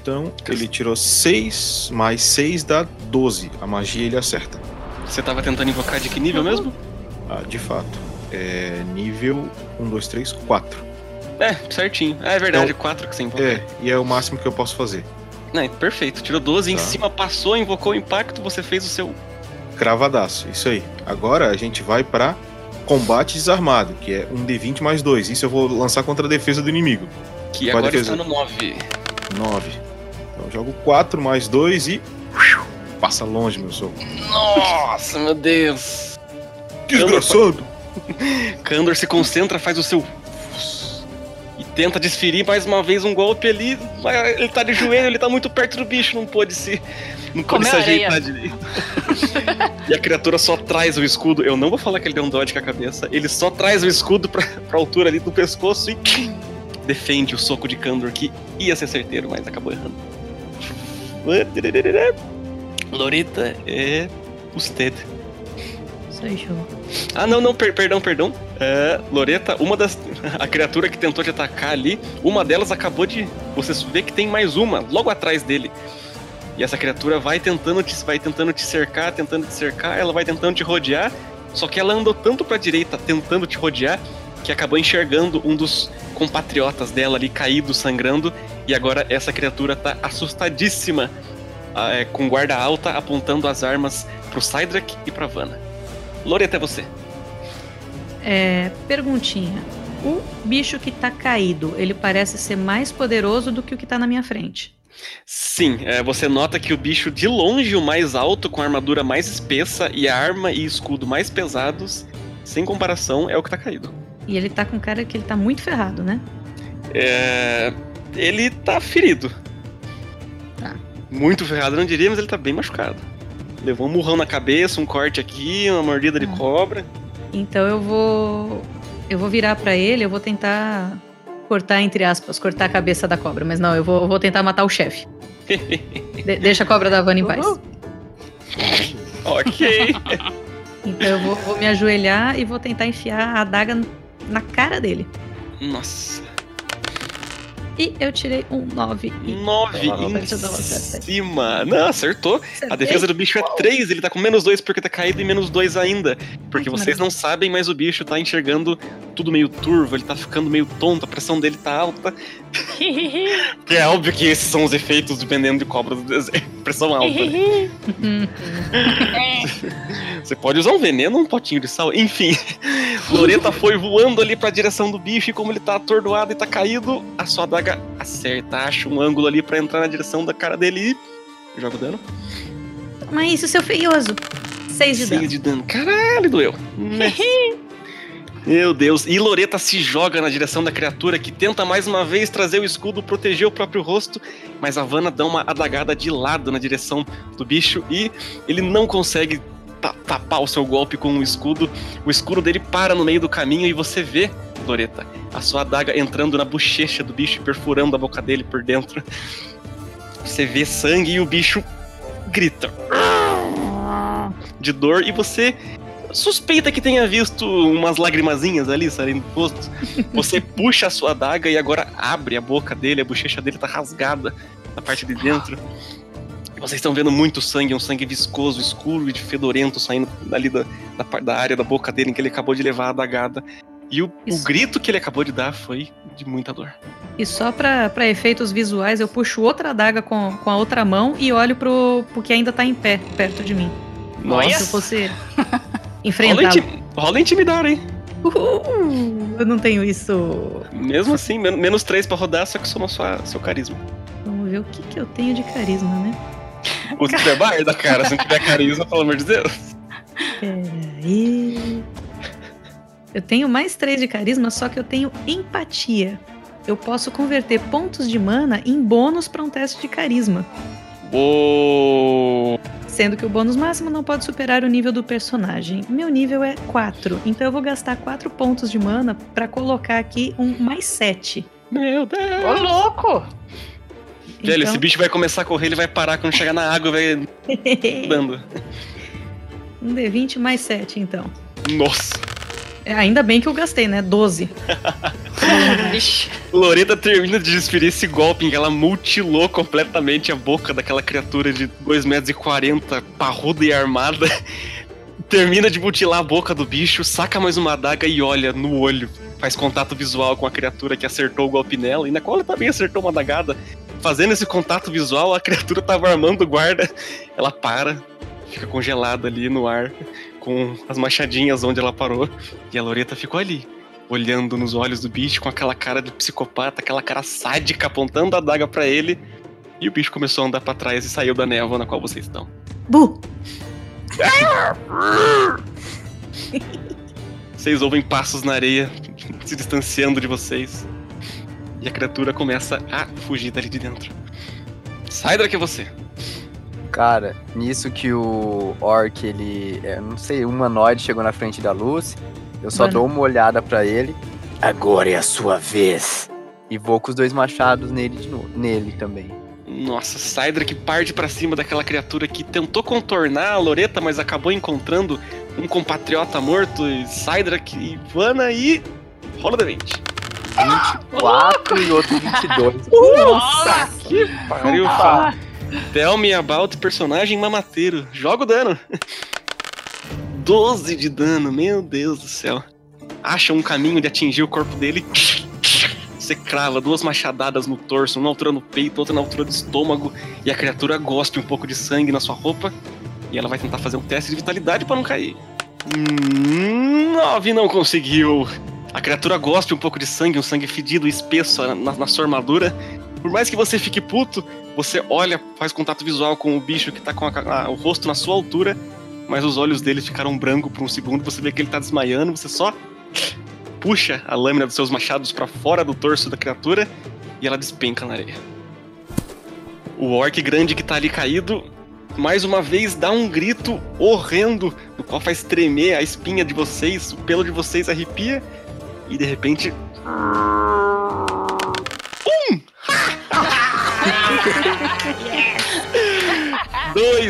Então, ele tirou 6 mais 6 dá 12. A magia ele acerta. Você tava tentando invocar de que nível mesmo? Ah, de fato. É nível 1, 2, 3, 4. É, certinho. É verdade, É 4 que você invoca. É, e é o máximo que eu posso fazer. Não, perfeito. Tirou 12 em Tá. cima, passou, invocou o impacto, você fez o seu. Cravadaço, isso aí. Agora a gente vai pra combate desarmado, que é um D20 mais 2. Isso eu vou lançar contra a defesa do inimigo. Que Qual agora está no 9. 9. Então eu jogo 4 mais 2 e. Passa longe, meu soco. Nossa, meu Deus. Desgraçado! Kandor se concentra, faz o seu. Tenta desferir mais uma vez um golpe ali. mas Ele tá de joelho, ele tá muito perto do bicho, não pôde se. Não pôde Comeu se areia. ajeitar direito. e a criatura só traz o escudo. Eu não vou falar que ele deu um dodge com a cabeça. Ele só traz o escudo pra, pra altura ali do pescoço e. Defende o soco de Kandor que ia ser certeiro, mas acabou errando. Lorita é. Usted. Sou eu. Ah, não, não, per- perdão, perdão. É, Loreta, uma das. A criatura que tentou te atacar ali, uma delas acabou de. Você vê que tem mais uma, logo atrás dele. E essa criatura vai tentando te, vai tentando te cercar, tentando te cercar, ela vai tentando te rodear. Só que ela andou tanto pra direita, tentando te rodear, que acabou enxergando um dos compatriotas dela ali caído, sangrando. E agora essa criatura tá assustadíssima, ah, é, com guarda alta, apontando as armas pro Cydrak e pra Vanna. Loreta, é você. É, perguntinha. O bicho que tá caído, ele parece ser mais poderoso do que o que tá na minha frente. Sim, é, você nota que o bicho de longe, o mais alto, com a armadura mais espessa e a arma e escudo mais pesados, sem comparação, é o que tá caído. E ele tá com cara que ele tá muito ferrado, né? É, ele tá ferido. Tá. Muito ferrado, não diria, mas ele tá bem machucado. Levou um murrão na cabeça, um corte aqui, uma mordida de Ah. cobra. Então eu vou. Eu vou virar pra ele, eu vou tentar cortar, entre aspas, cortar a cabeça da cobra. Mas não, eu vou, eu vou tentar matar o chefe. De- deixa a cobra da Havana em paz. ok. Então eu vou, vou me ajoelhar e vou tentar enfiar a adaga na cara dele. Nossa. E eu tirei um 9 e. 9 Deixa eu em cima. Não, acertou. A Acertei. defesa do bicho é 3, ele tá com menos 2 porque tá caído e menos 2 ainda. Porque Ai, vocês não sabem, mas o bicho tá enxergando tudo meio turvo, ele tá ficando meio tonto, a pressão dele tá alta. É óbvio que esses são os efeitos do veneno de cobra do deserto. Pressão alta. né? Você pode usar um veneno ou um potinho de sal. Enfim, Loreta foi voando ali pra direção do bicho e como ele tá atordoado e tá caído, a sua adaga acerta, acha um ângulo ali pra entrar na direção da cara dele e joga o dano. Toma isso, seu feioso. 6 de Seis dano. de dano. Caralho, doeu. Meu Deus. E Loreta se joga na direção da criatura que tenta mais uma vez trazer o escudo, proteger o próprio rosto, mas a Vanna dá uma adagada de lado na direção do bicho e ele não consegue ta- tapar o seu golpe com o escudo. O escudo dele para no meio do caminho e você vê, Loreta, a sua adaga entrando na bochecha do bicho e perfurando a boca dele por dentro. Você vê sangue e o bicho grita de dor e você suspeita que tenha visto umas lagrimazinhas ali saindo do rosto. Você puxa a sua adaga e agora abre a boca dele, a bochecha dele tá rasgada na parte de dentro. Vocês estão vendo muito sangue, um sangue viscoso, escuro e fedorento saindo ali da, da, da área da boca dele em que ele acabou de levar a adagada. E o, o grito que ele acabou de dar foi de muita dor. E só pra, pra efeitos visuais, eu puxo outra adaga com, com a outra mão e olho pro, pro que ainda tá em pé, perto de mim. Como se eu Nossa, fosse rola, inti rola intimidar, hein? Uhul, eu não tenho isso. Mesmo assim, men menos três pra rodar, só que soma sua, seu carisma. Vamos ver o que, que eu tenho de carisma, né? Ou se tiver barda, cara, se não tiver carisma, pelo amor de Deus. Peraí. Eu tenho mais três de carisma, só que eu tenho empatia. Eu posso converter pontos de mana em bônus pra um teste de carisma. Sendo que o bônus máximo não pode superar o nível do personagem. Meu nível é 4, então eu vou gastar 4 pontos de mana pra colocar aqui um mais 7. Meu Deus! Ô, louco! Velho, Então- esse bicho vai começar a correr, ele vai parar quando chegar na água, vai dando. um D20 mais 7, então. Nossa! É, ainda bem que eu gastei, né? 12. Loreta termina de desferir esse golpe em que ela mutilou completamente a boca daquela criatura de 2 metros e 40, parruda e armada. Termina de mutilar a boca do bicho, saca mais uma adaga e olha no olho. Faz contato visual com a criatura que acertou o golpe nela, e na qual ela também acertou uma adagada. Fazendo esse contato visual, a criatura tava armando o guarda. Ela para, fica congelada ali no ar, com as machadinhas onde ela parou. E a Loreta ficou ali, olhando nos olhos do bicho com aquela cara de psicopata, aquela cara sádica apontando a adaga pra ele. E o bicho começou a andar pra trás e saiu da névoa na qual vocês estão. Bu! Vocês ouvem passos na areia se distanciando de vocês. E a criatura começa a fugir dali de dentro. Sai daqui você. Cara, nisso que o Orc, ele, é, não sei, humanoide chegou na frente da luz, eu só Mano. dou uma olhada pra ele. Agora é a sua vez. E vou com os dois machados nele de novo, nele também. Nossa, Sidra que parte pra cima daquela criatura que tentou contornar a Loreta, mas acabou encontrando um compatriota morto. E Sidra que Ivana e. Rola da 20. 24 e outro 22. Nossa, que pariu. Tell me about personagem mamateiro. Joga o dano. 12 de dano, meu Deus do céu. Acha um caminho de atingir o corpo dele. Você crava duas machadadas no torso, uma na altura no peito, outra na altura do estômago, e a criatura gospe um pouco de sangue na sua roupa. E ela vai tentar fazer um teste de vitalidade pra não cair. Hum, nove não conseguiu. A criatura gospe um pouco de sangue, um sangue fedido, espesso na, na sua armadura. Por mais que você fique puto, você olha, faz contato visual com o bicho que tá com a- a- o rosto na sua altura, mas os olhos dele ficaram branco por um segundo, você vê que ele tá desmaiando, você só puxa a lâmina dos seus machados pra fora do torso da criatura e ela despenca na areia. O orc grande que tá ali caído, mais uma vez dá um grito horrendo, no qual faz tremer a espinha de vocês, o pelo de vocês arrepia, e de repente. Um!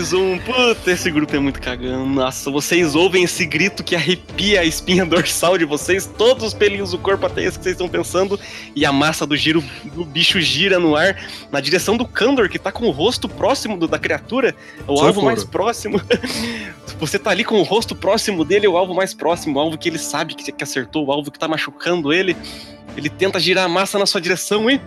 2, 1. Puta, esse grupo é muito cagando. Nossa, vocês ouvem esse grito que arrepia a espinha dorsal de vocês, todos os pelinhos do corpo até esse que vocês estão pensando, e a massa do giro do bicho gira no ar na direção do Kandor, que tá com o rosto próximo do- da criatura, o Sai alvo fora. mais próximo. Você tá ali com o rosto próximo dele, é o alvo mais próximo, o alvo que ele sabe que, que acertou, o alvo que tá machucando ele. Ele tenta girar a massa na sua direção e.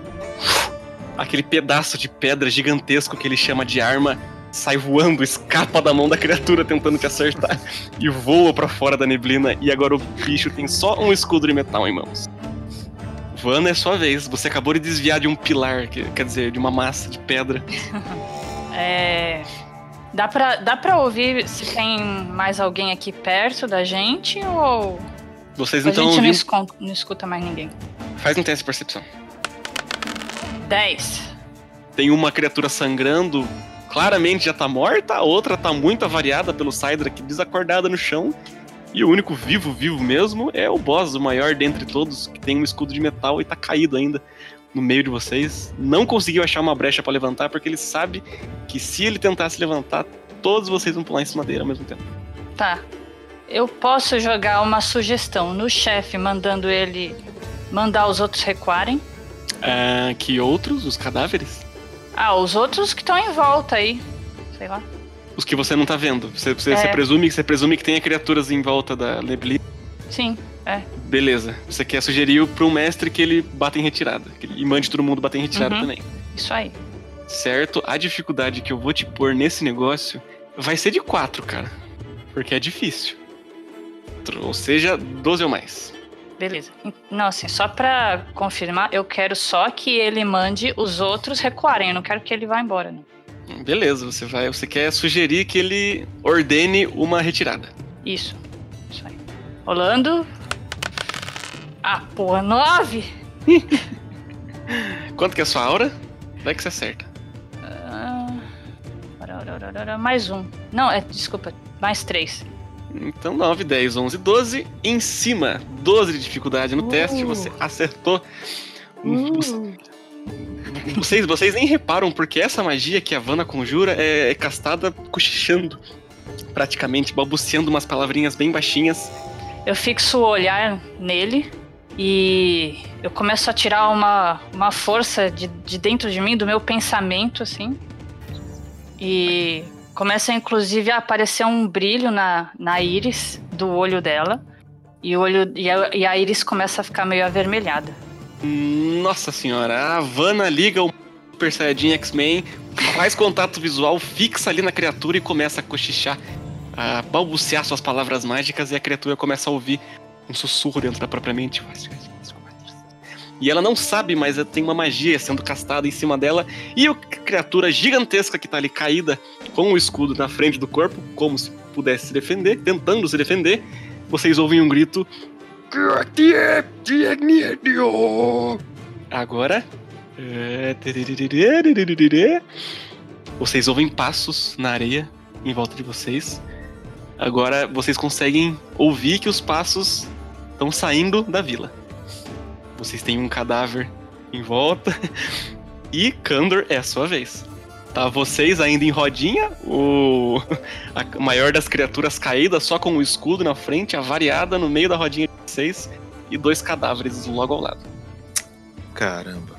Aquele pedaço de pedra gigantesco que ele chama de arma sai voando, escapa da mão da criatura tentando te acertar e voa pra fora da neblina. E agora o bicho tem só um escudo de metal em mãos. Vana é sua vez. Você acabou de desviar de um pilar, que- quer dizer, de uma massa de pedra. É. Dá pra, dá pra ouvir se tem mais alguém aqui perto da gente ou Vocês a então gente não escuta, não escuta mais ninguém? Faz um teste de percepção. 10. Tem uma criatura sangrando, claramente já tá morta, a outra tá muito avariada pelo Sidra, desacordada no chão. E o único vivo, vivo mesmo, é o boss, o maior dentre todos, que tem um escudo de metal e tá caído ainda no meio de vocês. Não conseguiu achar uma brecha pra levantar, porque ele sabe que se ele tentasse levantar, todos vocês vão pular em cima dele ao mesmo tempo. Tá. Eu posso jogar uma sugestão no chefe, mandando ele mandar os outros recuarem. Ah, que outros? Os cadáveres? Ah, os outros que estão em volta aí. Sei lá. Os que você não tá vendo. Você, você, É. você presume, você presume que tenha criaturas em volta da neblina. Sim, é. Beleza. Você quer sugerir pro mestre que ele bata em retirada. que ele- E mande todo mundo bater em retirada Uhum. também. Isso aí. Certo? A dificuldade que eu vou te pôr nesse negócio vai ser de 4, cara. Porque é difícil. Ou seja, 12 ou mais. Beleza. Não, assim, só pra confirmar, eu quero só que ele mande os outros recuarem. Eu não quero que ele vá embora, não. Beleza, você vai. Você quer sugerir que ele ordene uma retirada. Isso. Isso aí. Rolando. Ah, porra, nove! Quanto que é a sua aura? Vai que você acerta. Ora, mais um. Não, é, desculpa, mais três. Então 9, 10, 11, 12. Em cima, 12 de dificuldade no Uh. teste, você acertou. Uh. Vocês, vocês nem reparam porque essa magia que a Vanna conjura é, é castada cochichando. Praticamente, balbuciando umas palavrinhas bem baixinhas. Eu fixo o olhar nele e eu começo a tirar uma, uma força de, de dentro de mim, do meu pensamento, assim. E começa inclusive a aparecer um brilho na, na íris do olho dela. E, o olho, e, a, e a íris começa a ficar meio avermelhada. Nossa senhora, a Vanna liga o Super Saiyajin X-Men, faz contato visual, fixa ali na criatura e começa a cochichar, a balbuciar suas palavras mágicas e a criatura começa a ouvir um sussurro dentro da própria mente. E ela não sabe, mas tem uma magia sendo castada em cima dela e a criatura gigantesca que tá ali caída com o escudo na frente do corpo, como se pudesse se defender, tentando se defender. Vocês ouvem um grito Agora. Vocês ouvem passos na areia em volta de vocês. Agora vocês conseguem ouvir que os passos estão saindo da vila. Vocês têm um cadáver em volta. E Kandor é a sua vez. Tá vocês ainda em rodinha, o a maior das criaturas caída, só com o escudo na frente, avariada no meio da rodinha de vocês, e dois cadáveres logo ao lado. Caramba.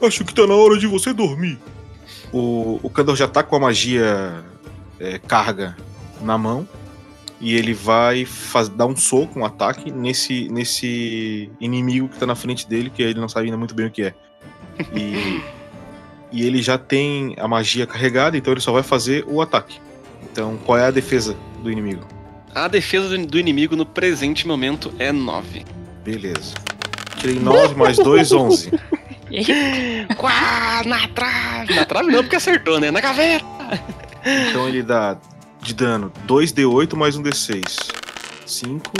Acho que tá na hora de você dormir. O, o Kandor já tá com a magia é, carga na mão. E ele vai faz, dar um soco, um ataque nesse, nesse inimigo que tá na frente dele, que ele não sabe ainda muito bem o que é. E, e ele já tem a magia carregada, então ele só vai fazer o ataque. Então, qual é a defesa do inimigo? A defesa do, inimigo no presente momento é 9. Beleza. Tirei 9 mais 2, 11. Quá, na trave! Na trave não, porque acertou, né? Na gaveta! Então ele dá de dano 2d8 mais um d6. 5,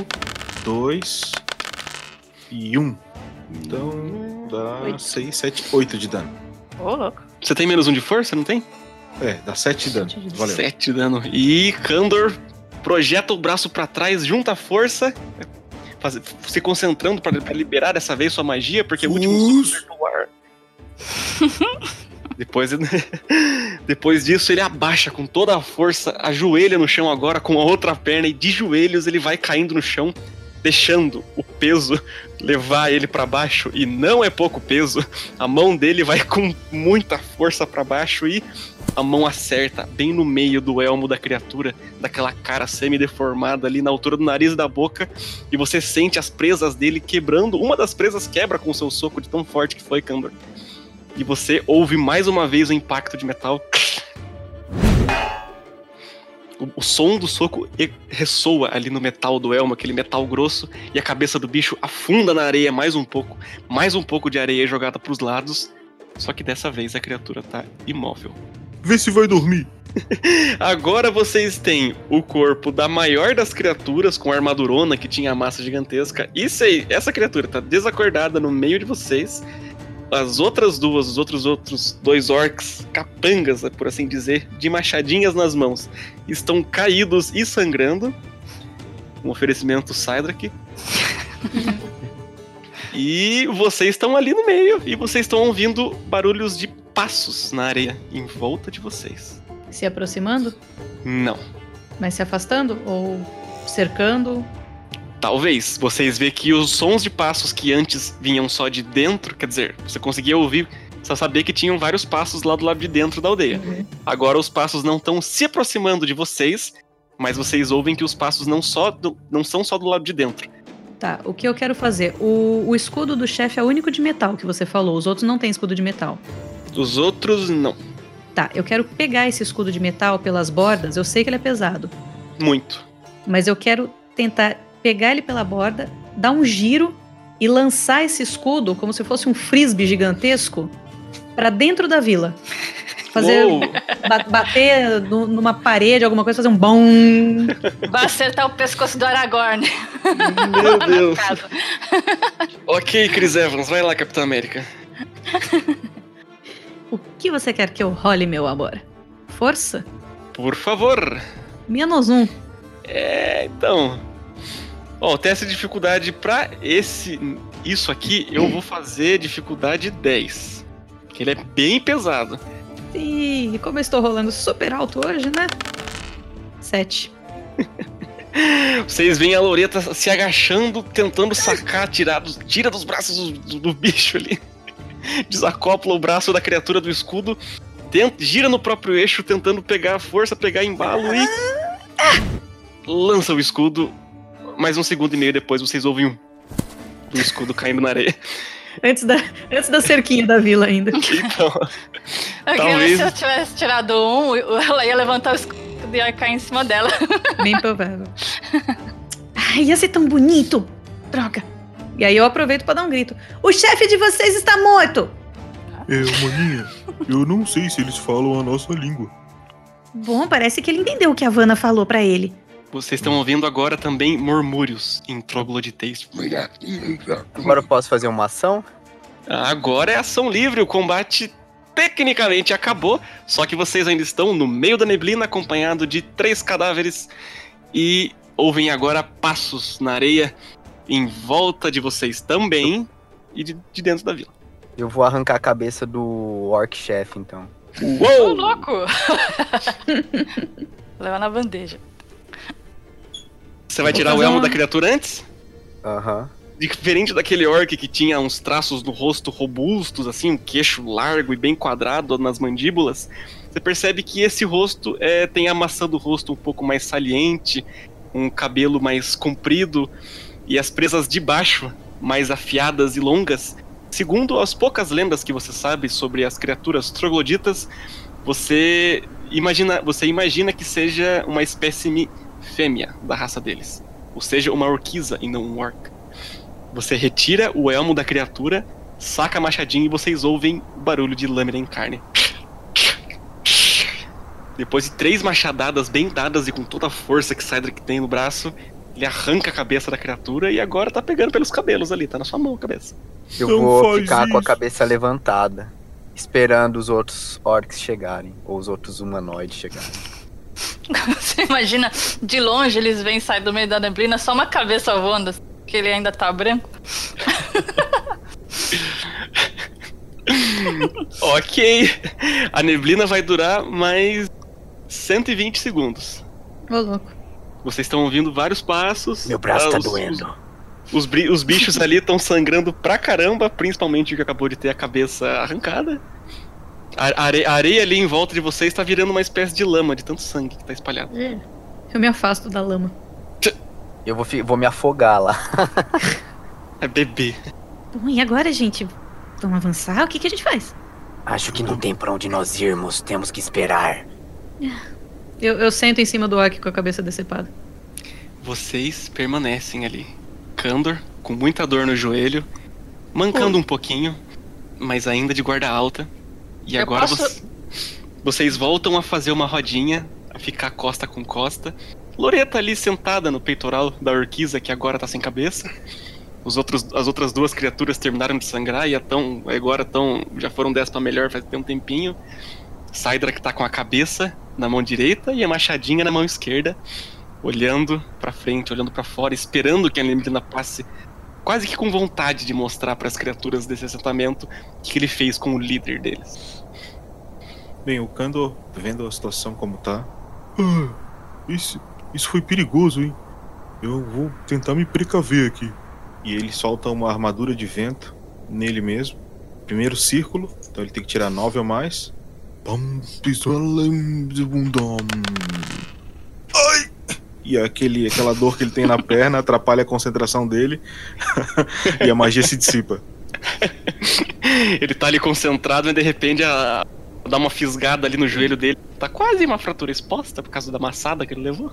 2 e 1. Então dá 6, 7, 8 de dano. Ô, louco. Você tem menos um de força, não tem? É, dá 7 de dano. Valeu. 7 de dano. E Kandor projeta o braço pra trás, junta a força, faz- se concentrando pra pra liberar dessa vez sua magia, porque o último acertou o ar. Depois, Depois disso, ele abaixa com toda a força, ajoelha no chão agora com a outra perna e de joelhos ele vai caindo no chão, deixando o peso levar ele para baixo e não é pouco peso. A mão dele vai com muita força para baixo e a mão acerta bem no meio do elmo da criatura, daquela cara semi-deformada ali na altura do nariz e da boca, e você sente as presas dele quebrando. Uma das presas quebra com o seu soco de tão forte que foi, Kandor. E você ouve mais uma vez o impacto de metal. O, o som do soco ressoa ali no metal do elmo, aquele metal grosso, e a cabeça do bicho afunda na areia mais um pouco. Mais um pouco de areia jogada pros lados. Só que dessa vez a criatura tá imóvel. Vê se vai dormir. Agora vocês têm o corpo da maior das criaturas com a armadurona que tinha a massa gigantesca. Isso aí, essa criatura tá desacordada no meio de vocês. As outras duas, os outros outros dois orcs, capangas, por assim dizer, de machadinhas nas mãos, estão caídos e sangrando. Um oferecimento Sidrak. e vocês estão ali no meio e vocês estão ouvindo barulhos de passos na areia em volta de vocês. Se aproximando, Não. mas se afastando ou cercando. Talvez. Vocês vê que os sons de passos que antes vinham só de dentro, quer dizer, você conseguia ouvir, só saber que tinham vários passos lá do lado de dentro da aldeia. Agora os passos não estão se aproximando de vocês, mas vocês ouvem que os passos não, só do- não são só do lado de dentro. Tá, o que eu quero fazer? O, o escudo do chefe é o único de metal que você falou, os outros não têm escudo de metal. Os outros não. Tá, eu quero pegar esse escudo de metal pelas bordas, eu sei que ele é pesado, Muito. mas eu quero tentar pegar ele pela borda, dar um giro e lançar esse escudo como se fosse um frisbee gigantesco pra dentro da vila. Fazer Uou! ba- bater nu- numa parede, alguma coisa, fazer um bom. Vai acertar o pescoço do Aragorn. Meu Deus. ok, Chris Evans, vai lá, Capitão América. O que você quer que eu role, meu amor? Força? Por favor. Menos um. É, então. Ó, teste de dificuldade pra esse. Isso aqui, eu vou fazer dificuldade 10. Que ele é bem pesado. Ih, como eu estou rolando super alto hoje, né? Sete. Vocês veem a Loreta se agachando, tentando sacar, tirar tira dos braços do, do- bicho ali. Desacopla o braço da criatura do escudo, tenta, gira no próprio eixo, tentando pegar a força, pegar embalo e. Lança o escudo. Mais um segundo e meio depois vocês ouvem um. Do escudo caindo na areia. Antes da, antes da cerquinha da vila ainda. Então. Aqui, Talvez- Se eu tivesse tirado um, ela ia levantar o escudo e ia cair em cima dela. Bem provável. Ai, ia ser tão bonito! Droga! E aí eu aproveito pra dar um grito. O chefe de vocês está morto! É, maninha, eu não sei se eles falam a nossa língua. Bom, parece que ele entendeu o que a Vanna falou pra ele. Vocês estão ouvindo agora também murmúrios em trogloditês. Agora eu posso fazer uma ação? Agora é ação livre, o combate tecnicamente acabou, só que vocês ainda estão no meio da neblina acompanhado de três cadáveres e ouvem agora passos na areia em volta de vocês também e de, de dentro da vila. Eu vou arrancar a cabeça do Orc Chef, então. Ô, Uou! louco! Levar na bandeja. Você vai tirar o elmo uma- da criatura antes? Aham. Diferente daquele orc que tinha uns traços no rosto robustos, assim, um queixo largo e bem quadrado nas mandíbulas, você percebe que esse rosto é, tem a maçã do rosto um pouco mais saliente, um cabelo mais comprido e as presas de baixo mais afiadas e longas. Segundo as poucas lendas que você sabe sobre as criaturas trogloditas, você imagina, você imagina que seja uma espécime fêmea da raça deles, ou seja, uma orquiza e não um orc. Você retira o elmo da criatura, saca a machadinha e vocês ouvem o barulho de lâmina em carne. Depois de três machadadas bem dadas e com toda a força que Cedric tem no braço, ele arranca a cabeça da criatura e agora tá pegando pelos cabelos ali, tá na sua mão a cabeça. Eu Não vou ficar com a isso. cabeça levantada, esperando os outros orcs chegarem, ou os outros humanoides chegarem. Você imagina, de longe eles vêm sair do meio da neblina, só uma cabeça voando, que ele ainda tá branco. ok. A neblina vai durar mais 120 segundos. Ô, louco. Vocês estão ouvindo vários passos. Meu braço tá os- doendo. Os, os bichos ali estão sangrando pra caramba, principalmente o que acabou de ter a cabeça arrancada. A, are- areia ali em volta de vocês tá virando uma espécie de lama de tanto sangue que tá espalhado. Eu me afasto da lama. Eu vou, vou me afogar lá. É bebê. Bom, e agora, gente? Vamos avançar? O que, que a gente faz? Acho que não tem pra onde nós irmos. Temos que esperar. Eu, eu sento em cima do Aki com a cabeça decepada. Vocês permanecem ali. Candor, com muita dor no joelho, mancando um pouquinho, mas ainda de guarda alta. E Eu agora posso- voc- vocês voltam a fazer uma rodinha, a ficar costa com costa. Loreta ali sentada no peitoral da Orquiza, que agora tá sem cabeça. Os outros, as outras duas criaturas terminaram de sangrar e tão, agora tão, já foram 10 pra melhor faz um tempinho. Saidra que tá com a cabeça na mão direita e a machadinha na mão esquerda, olhando pra frente, olhando pra fora, esperando que a neblina passe, quase que com vontade de mostrar para as criaturas desse assentamento o que ele fez com o líder deles. Bem, o Kando, vendo a situação como tá. "Ah, isso, isso foi perigoso, hein? Eu vou tentar me precaver aqui. E ele solta uma armadura de vento nele mesmo. Primeiro círculo, então ele tem que tirar 9 ou mais. E aquele, aquela dor que ele tem na perna atrapalha a concentração dele. e a magia se dissipa. Ele tá ali concentrado, mas de repente a, dá uma fisgada ali no joelho dele. Tá quase uma fratura exposta por causa da maçada que ele levou.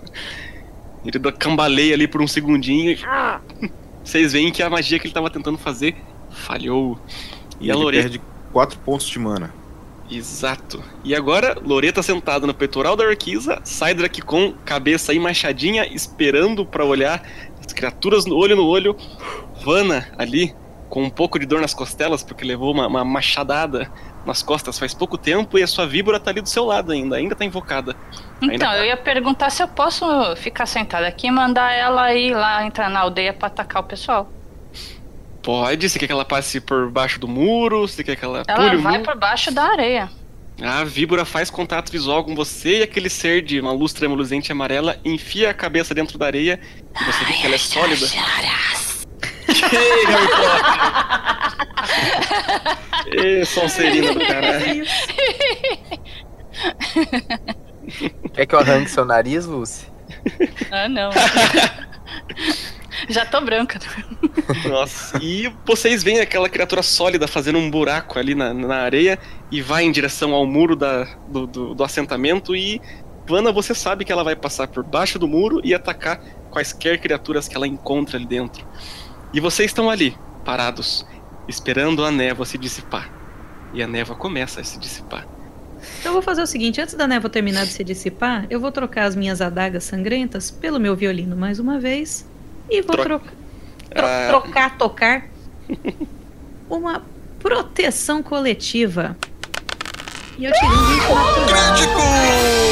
Ele cambaleia ali por um segundinho e. Vocês veem que a magia que ele tava tentando fazer falhou. E a ele Loreta. perde 4 pontos de mana. Exato. E agora, Loreta sentada no peitoral da Orquiza, Sidra aqui com cabeça e machadinha, esperando pra olhar as criaturas no olho no olho. Vana ali, com um pouco de dor nas costelas, porque levou uma, uma machadada nas costas faz pouco tempo, e a sua víbora tá ali do seu lado ainda, ainda tá invocada. Então, tá. eu ia perguntar se eu posso ficar sentada aqui e mandar ela ir lá entrar na aldeia pra atacar o pessoal. Pode, você quer que ela passe por baixo do muro, você quer que ela, Ela pule o vai muro. por baixo da areia. A víbora faz contato visual com você e aquele ser de uma luz tremuluzente amarela enfia a cabeça dentro da areia e você vê que ela é sólida. Ei, Sonserina do caralho. Quer que eu arranque seu nariz, Lucy? Ah, não. Já tô branca. Nossa. E vocês veem aquela criatura sólida fazendo um buraco ali na, na areia e vai em direção ao muro da, do, do, do assentamento e Vana, você sabe que ela vai passar por baixo do muro e atacar quaisquer criaturas que ela encontra ali dentro. E vocês estão ali, parados, esperando a névoa se dissipar. E a névoa começa a se dissipar. Então eu vou fazer o seguinte: antes da névoa terminar de se dissipar, eu vou trocar as minhas adagas sangrentas pelo meu violino mais uma vez. E vou Troca. trocar. tro- Ah. trocar, tocar. uma proteção coletiva. E eu tirei um 24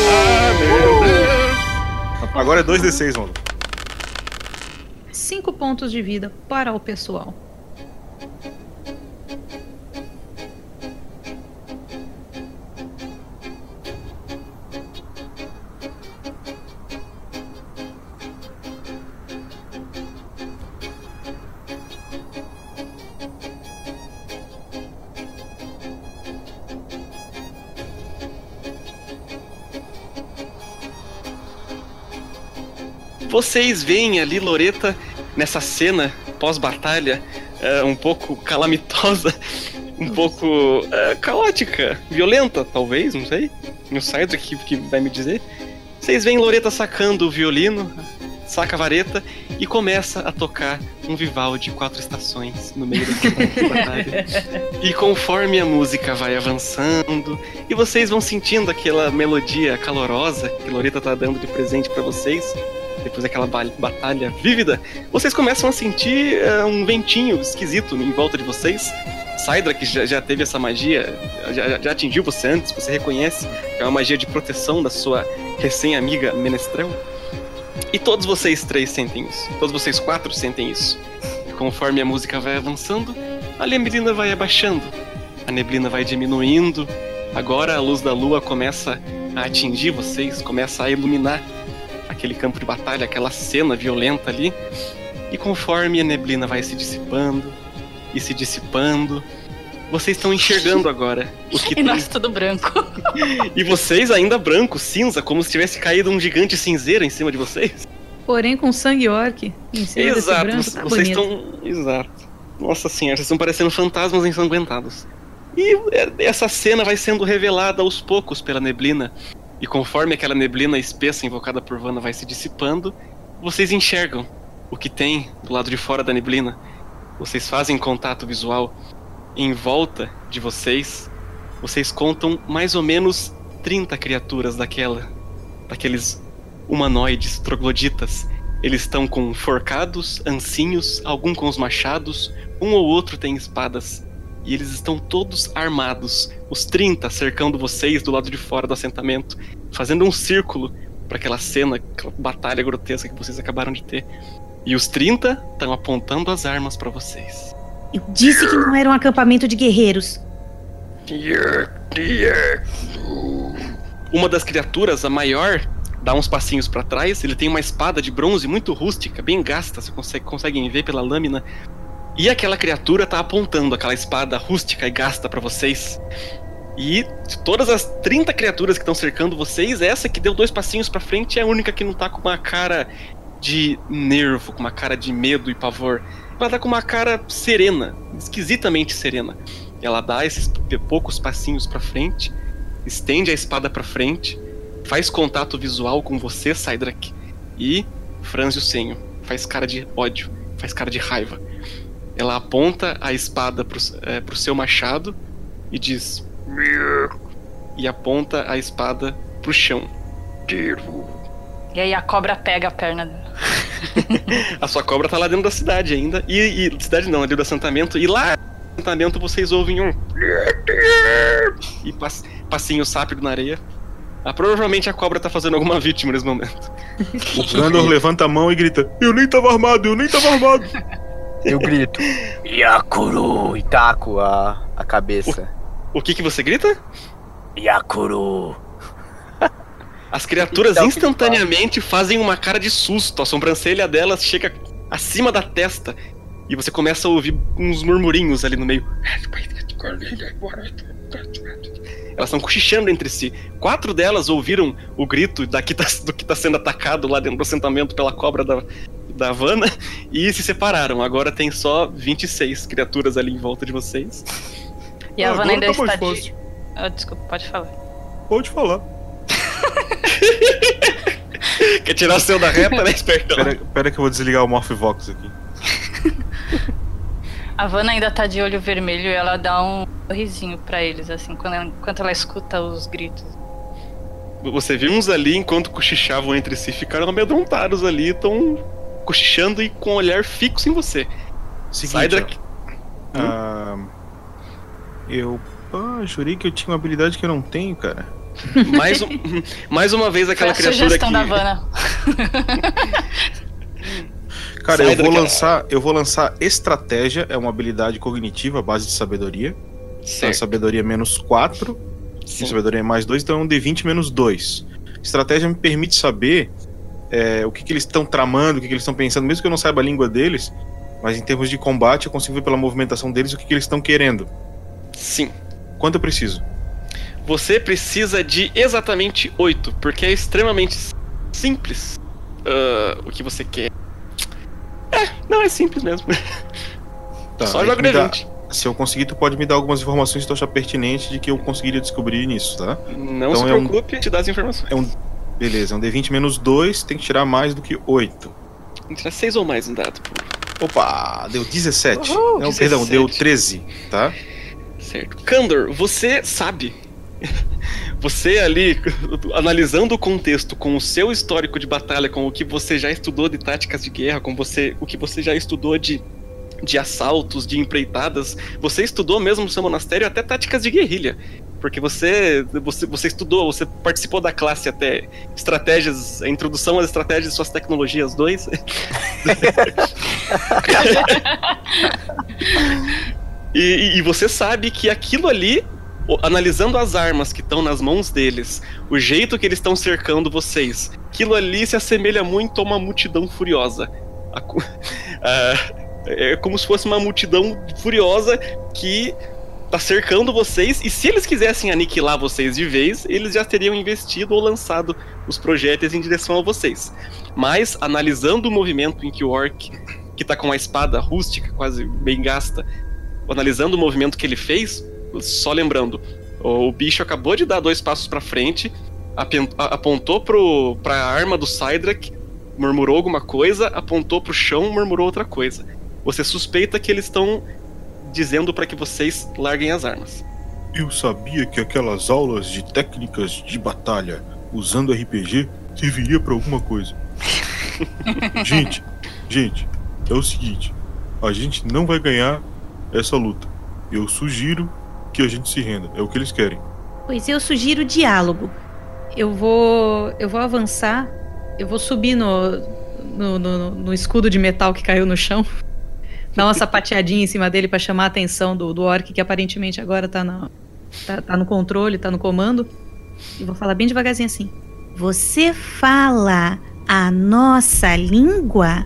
Ah, meu Deus! Agora é 2d6, mano. 5 pontos de vida para o pessoal. Vocês veem ali Loreta nessa cena pós-batalha é, um pouco calamitosa, um pouco é, caótica, violenta, talvez, não sei. No site aqui que vai me dizer. Vocês veem Loreta sacando o violino, saca a vareta e começa a tocar um Vivaldi quatro estações no meio da batalha. E conforme a música vai avançando e vocês vão sentindo aquela melodia calorosa que Loreta tá dando de presente pra vocês, depois daquela ba- batalha vívida, vocês começam a sentir eh, um ventinho esquisito em volta de vocês. Saidra, que já, já teve essa magia, já, já atingiu você antes, você reconhece que é uma magia de proteção da sua recém-amiga Menestrel. E todos vocês três sentem isso. Todos vocês quatro sentem isso. E conforme a música vai avançando, a neblina vai abaixando. a neblina vai diminuindo. Agora a luz da lua começa a atingir vocês, começa a iluminar aquele campo de batalha, aquela cena violenta ali. E conforme a neblina vai se dissipando e se dissipando, vocês estão enxergando agora o que E tem. nós tudo branco. E vocês ainda branco, cinza, como se tivesse caído um gigante cinzeiro em cima de vocês. Porém, com sangue orc em cima desse Exato, branco, vocês tá vocês estão. Exato. Nossa senhora, vocês estão parecendo fantasmas ensanguentados. E é, essa cena vai sendo revelada aos poucos pela neblina. E conforme aquela neblina espessa invocada por Vanna vai se dissipando, vocês enxergam o que tem do lado de fora da neblina. Vocês fazem contato visual. Em volta de vocês, vocês contam mais ou menos 30 criaturas daquela. daqueles humanoides trogloditas. Eles estão com forcados, ancinhos, algum com os machados, um ou outro tem espadas. E eles estão todos armados, os 30 cercando vocês do lado de fora do assentamento, fazendo um círculo para aquela cena, aquela batalha grotesca que vocês acabaram de ter. E os 30 estão apontando as armas para vocês. Eu disse que não era um acampamento de guerreiros. Uma das criaturas, a maior, dá uns passinhos pra trás. Ele tem uma espada de bronze muito rústica, bem gasta, você consegue, conseguem ver pela lâmina. E aquela criatura tá apontando aquela espada rústica e gasta pra vocês. E de todas as 30 criaturas que estão cercando vocês, essa que deu dois passinhos pra frente é a única que não tá com uma cara de nervo, com uma cara de medo e pavor. Ela tá com uma cara serena, esquisitamente serena. Ela dá esses poucos passinhos pra frente, estende a espada pra frente, faz contato visual com você, Cydrak, e franze o senho. Faz cara de ódio, faz cara de raiva. Ela aponta a espada pro, é, pro seu machado e diz: e aponta a espada pro chão. E aí a cobra pega a perna dela. A sua cobra tá lá dentro da cidade ainda. E, e cidade não, ali do assentamento. E lá no assentamento vocês ouvem um. E pass, passinho sápido na areia. Ah, provavelmente a cobra tá fazendo alguma vítima nesse momento. O Gandalf levanta a mão e grita: Eu nem tava armado, eu nem tava armado. Eu grito. Yakuru! E taco a, a cabeça. O que que você grita? Yakuru! As criaturas Então, instantaneamente fazem uma cara de susto. A sobrancelha delas chega acima da testa. E você começa a ouvir uns murmurinhos ali no meio. Elas estão cochichando entre si. Quatro delas ouviram o grito daqui tá- do que está sendo atacado lá dentro do assentamento pela cobra da, da Havana e se separaram. Agora tem só 26 criaturas ali em volta de vocês. E a Ah, agora ainda tá está de. Ah, desculpa, pode falar. Pode falar. Quer tirar o seu da reta, né, espertão? Pera, pera que eu vou desligar o Morphivox aqui. A Vanna ainda tá de olho vermelho e ela dá um sorrisinho pra eles, assim, quando ela, enquanto ela escuta os gritos. Você viu uns ali enquanto cochichavam entre si, ficaram amedrontados ali, estão cochichando e com um olhar fixo em você. Seguinte, Cydrak, ó. Ah, eu. Ah, jurei que eu tinha uma habilidade que eu não tenho, cara. mais, um- mais uma vez Foi aquela a criatura sugestão que. da Vanna. Cara, eu vou lançar. Eu vou lançar estratégia, é uma habilidade cognitiva, à base de sabedoria. Então, Certo. sabedoria menos 4. Sim. Sabedoria mais 2, então é um D20 menos 2. Estratégia me permite saber é, o que, que eles estão tramando, o que, que eles estão pensando, mesmo que eu não saiba a língua deles. Mas em termos de combate, eu consigo ver pela movimentação deles o que, que eles estão querendo. Sim. Quanto eu preciso? Você precisa de exatamente 8, porque é extremamente simples ah, o que você quer. É, não, é simples mesmo. Tá, Só joga me dá- D20. Se eu conseguir, tu pode me dar algumas informações que tu achar pertinente de que eu conseguiria descobrir nisso, tá? Não Então se é um- preocupe, te dá as informações. É um. Beleza, é um D20 menos 2, tem que tirar mais do que 8. Tem que tirar 6 ou mais um dado. pô. Opa, deu 17. Uhul, não, perdão, 17. deu 13, tá? Certo. Kandor, você sabe. Você ali, analisando o contexto com o seu histórico de batalha, com o que você já estudou de táticas de guerra, com você, o que você já estudou de, de assaltos, de empreitadas, você estudou mesmo no seu monastério até táticas de guerrilha. Porque você, você, você estudou, você participou da classe até estratégias, a introdução às estratégias e suas tecnologias 2. E, e- e você sabe que aquilo ali, analisando as armas que estão nas mãos deles, o jeito que eles estão cercando vocês, aquilo ali se assemelha muito a uma multidão furiosa. A cu- Ah, é como se fosse uma multidão furiosa que tá cercando vocês, e se eles quisessem aniquilar vocês de vez, eles já teriam investido ou lançado os projéteis em direção a vocês. Mas, analisando o movimento em que o Orc, que tá com a espada rústica, quase bem gasta, analisando o movimento que ele fez, só lembrando, o bicho acabou de dar dois passos pra frente, apontou pro, pra arma do Cydrak, murmurou alguma coisa, apontou pro chão, murmurou outra coisa. Você suspeita que eles estão dizendo pra que vocês larguem as armas. Eu sabia que aquelas aulas de técnicas de batalha usando RPG serviria pra alguma coisa. gente, gente, é o seguinte: a gente não vai ganhar essa luta. Eu sugiro que a gente se renda. É o que eles querem. Pois eu sugiro diálogo. Eu vou. Eu vou avançar. Eu vou subir no, no, no- no escudo de metal que caiu no chão. Dar uma sapateadinha em cima dele pra chamar a atenção do, do orc, que aparentemente agora tá, na, tá, tá no controle, tá no comando. E vou falar bem devagarzinho assim. Você fala a nossa língua?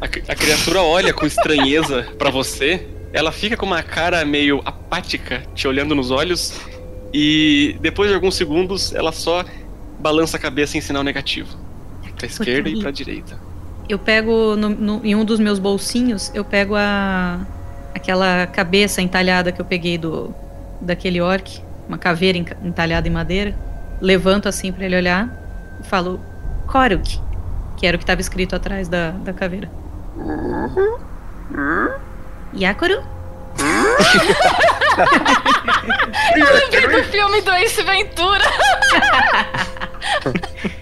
A, a criatura olha com estranheza pra você. Ela fica com uma cara meio apática, te olhando nos olhos. E depois de alguns segundos, ela só balança a cabeça em sinal negativo. Pra esquerda e pra direita. Eu pego no- no- em um dos meus bolsinhos, eu pego a aquela cabeça entalhada que eu peguei do daquele orc, uma caveira entalhada em madeira. Levanto assim pra ele olhar e falo Koruk, que era o que estava escrito atrás da, da caveira. Yakoru? Eu lembrei do filme do Ace Ventura.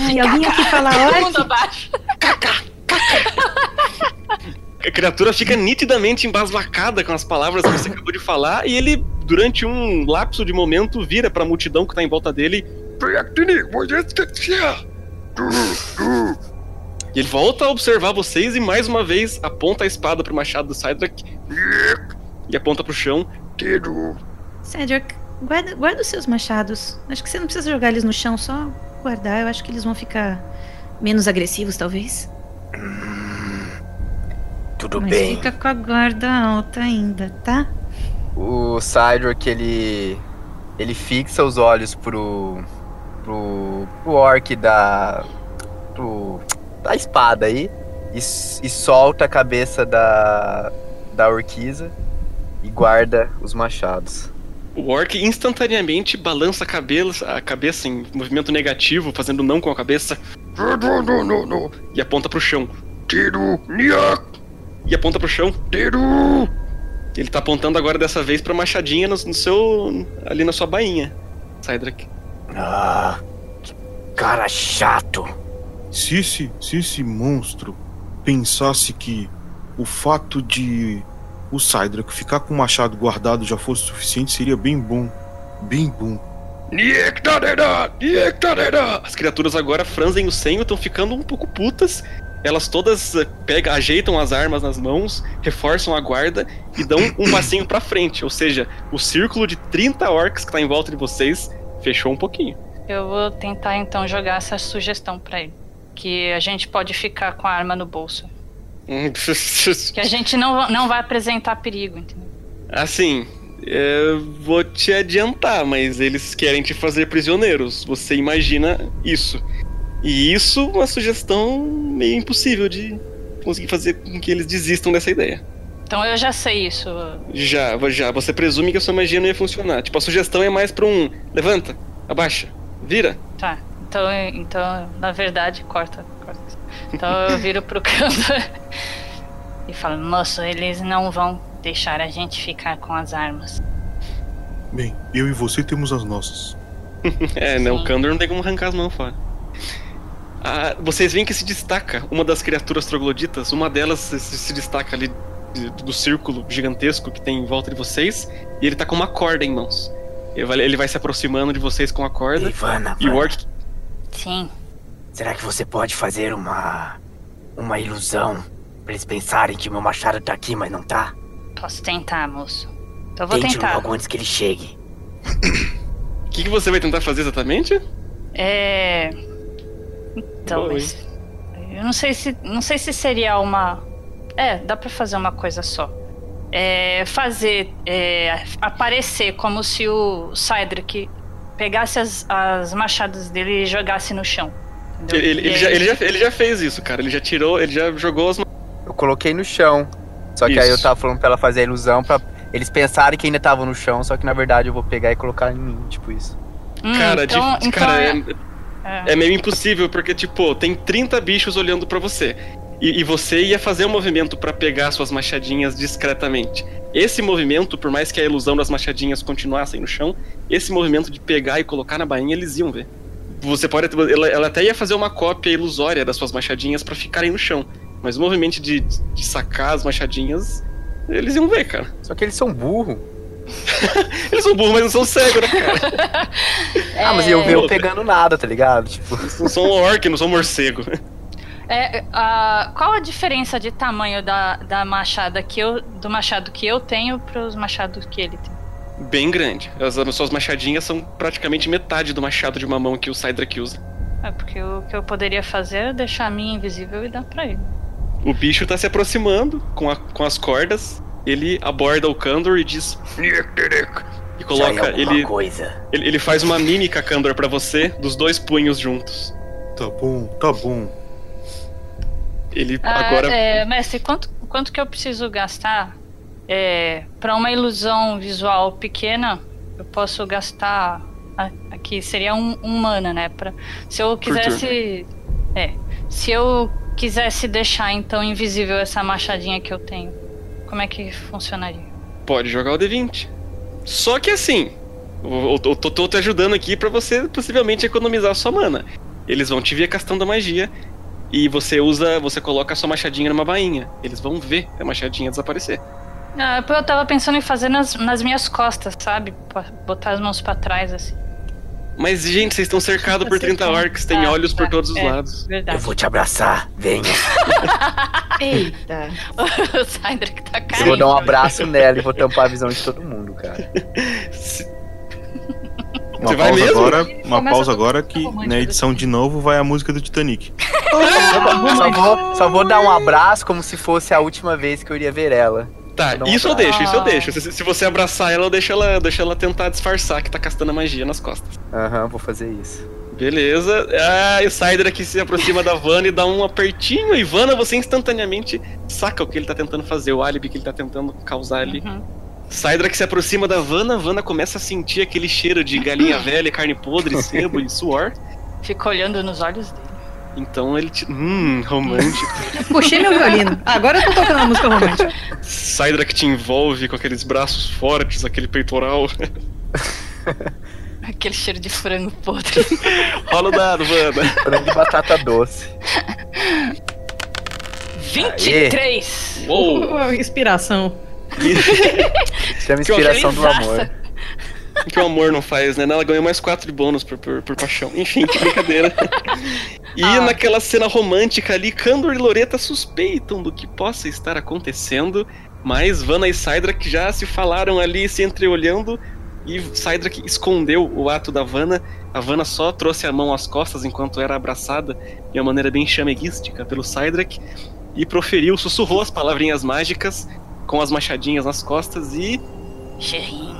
Ai, alguém aqui fala mundo orc? abaixo. A criatura fica nitidamente embasbacada com as palavras que você acabou de falar. E ele, durante um lapso de momento, vira pra multidão que tá em volta dele. E ele volta a observar vocês e mais uma vez aponta a espada pro machado do Cydrak e aponta pro chão. Cedric, guarda, guarda os seus machados. Acho que você não precisa jogar eles no chão, só guardar. Eu acho que eles vão ficar menos agressivos, talvez. Tudo Mas bem. fica com a guarda alta ainda, tá? O Cydric, ele. Ele fixa os olhos pro. pro. pro orc da. pro. da espada aí. E, e solta a cabeça da. da orquiza. E guarda os machados. O Orc instantaneamente balança a cabeça, a cabeça em movimento negativo, fazendo não com a cabeça. E aponta pro chão. E aponta pro chão. Ele tá apontando agora dessa vez pra machadinha no, no seu. ali na sua bainha. Cydrak. Ah, que cara chato. Se esse, se esse monstro pensasse que o fato de o Cydrak ficar com o machado guardado já fosse suficiente, seria bem bom. Bem bom. As criaturas agora franzem o senho, estão ficando um pouco putas. Elas todas eh, pegam, ajeitam as armas nas mãos, reforçam a guarda e dão um passinho pra frente. Ou seja, o círculo de 30 orcs que tá em volta de vocês fechou um pouquinho. Eu vou tentar então jogar essa sugestão pra ele. Que a gente pode ficar com a arma no bolso. Que a gente não, não vai apresentar perigo, entendeu? Assim, eu vou te adiantar, mas eles querem te fazer prisioneiros. Você imagina isso. E isso é uma sugestão meio impossível de conseguir fazer com que eles desistam dessa ideia. Então eu já sei isso. Já, já, você presume que a sua magia não ia funcionar. Tipo, a sugestão é mais pra um levanta, abaixa, vira. Tá. Então, então na verdade, corta. Então eu viro pro canto e falo, moço, eles não vão deixar a gente ficar com as armas. Bem, eu e você temos as nossas. É, né? O. Kandor não tem como arrancar as mãos fora. Ah, vocês veem que se destaca uma das criaturas trogloditas, uma delas se, se destaca ali do círculo gigantesco que tem em volta de vocês, e ele tá com uma corda em mãos. Ele vai, ele vai se aproximando de vocês com a corda, Ivana, e o orc Sim. Será que você pode fazer uma. uma ilusão Pra eles pensarem que meu machado tá aqui, mas não tá. Posso tentar, moço. Então eu vou Tente tentar. logo antes que ele chegue. O que, que você vai tentar fazer exatamente? É. Então, mas. Eu não sei se. Não sei se seria uma. É, dá pra fazer uma coisa só. É, fazer. é, aparecer como se o Cydric pegasse as, as machadas dele e jogasse no chão. Ele, ele- ele já, ele, já, ele já fez isso, cara. Ele já tirou, ele já jogou as. Eu coloquei no chão. Só que aí eu Isso. tava falando pra ela fazer a ilusão pra eles pensarem que ainda estavam no chão, só que na verdade eu vou pegar e colocar em mim, tipo isso. Hum, Cara, então, de- então cara é- é, é meio impossível, porque, tipo, tem 30 bichos olhando pra você. E, e você ia fazer um movimento pra pegar suas machadinhas discretamente. Esse movimento, por mais que a ilusão das machadinhas continuassem no chão, esse movimento de pegar e colocar na bainha, eles iam ver. Você pode. Ela, ela até ia fazer uma cópia ilusória das suas machadinhas pra ficarem no chão. Mas o movimento de, de sacar as machadinhas, eles iam ver, cara. Só que eles são burros. Eles são burros, mas não são cegos, né, cara? Ah, mas eu É. eu pegando nada, tá ligado? Tipo, Eles não são orc, não são morcego. É, a- qual a diferença de tamanho da, da machada que eu, do machado que eu tenho pros machados que ele tem? Bem grande. As, as suas machadinhas são praticamente metade do machado de uma mão que o Cydrak usa. É porque o que eu poderia fazer é deixar a minha invisível e dar pra ele. O bicho tá se aproximando com, a- com as cordas. Ele aborda o Kandor e diz. E é coloca. alguma Ele, coisa. ele, ele faz uma mímica Kandor pra você, dos dois punhos juntos. Tá bom, tá bom. Ele Ah, agora. é, mestre, quanto, quanto que eu preciso gastar é, para uma ilusão visual pequena? Eu posso gastar aqui seria um, um mana, né? Pra, se eu quisesse, é, se eu quisesse deixar então invisível essa machadinha que eu tenho, como é que funcionaria? Pode jogar o D20. Só que assim, eu, eu tô, tô te ajudando aqui pra você possivelmente economizar a sua mana. Eles vão te ver castando a magia e você usa, você coloca a sua machadinha numa bainha. Eles vão ver a machadinha desaparecer. Ah, eu tava pensando em fazer nas, nas minhas costas, sabe? Botar as mãos pra trás assim. Mas gente, vocês estão cercados por 30 orcs, tem Ah, olhos por tá, todos os é, lados. Verdade. Eu vou te abraçar, venha. Eita. o Cydric tá Eu caindo. vou dar um abraço nela e vou tampar a visão de todo mundo, cara. Uma Você vai pausa mesmo? agora, uma começa pausa agora que na edição de novo vai a música do Titanic. Só vou, só vou dar um abraço como se fosse a última vez que eu iria ver ela. Tá, um isso eu deixo, isso eu deixo. Se, se você abraçar ela, eu deixo ela, deixo ela tentar disfarçar que tá castando a magia nas costas. Aham, vou fazer isso. Beleza. Ah, e o Cider aqui se aproxima da Vanna e dá um apertinho. E Vanna, você instantaneamente saca o que ele tá tentando fazer, o álibi que ele tá tentando causar ali. Uhum. Cydra que se aproxima da Vanna, Vanna começa a sentir aquele cheiro de galinha velha, carne podre, sebo e suor. Fica olhando nos olhos dele. Então ele te... Hum, romântico. Puxei meu violino. Agora eu tô tocando uma música romântica. Cydra que te envolve com aqueles braços fortes, aquele peitoral. Aquele cheiro de frango podre. Rola o dado, Vanna. Frango de batata doce. 23! Uou! Inspiração. Chama inspiração do amor. O que o amor não faz, né? Ela ganhou mais 4 de bônus por, por, por paixão. Enfim, que brincadeira. E Ah. naquela cena romântica ali, Kandor e Loreta suspeitam do que possa estar acontecendo, mas Vanna e Cydrak já se falaram ali, se entreolhando, e Cydrak escondeu o ato da Vanna. A Vanna só trouxe a mão às costas enquanto era abraçada de uma maneira bem chameguística pelo Cydrak e proferiu, sussurrou as palavrinhas mágicas com as machadinhas nas costas e Cheirinho.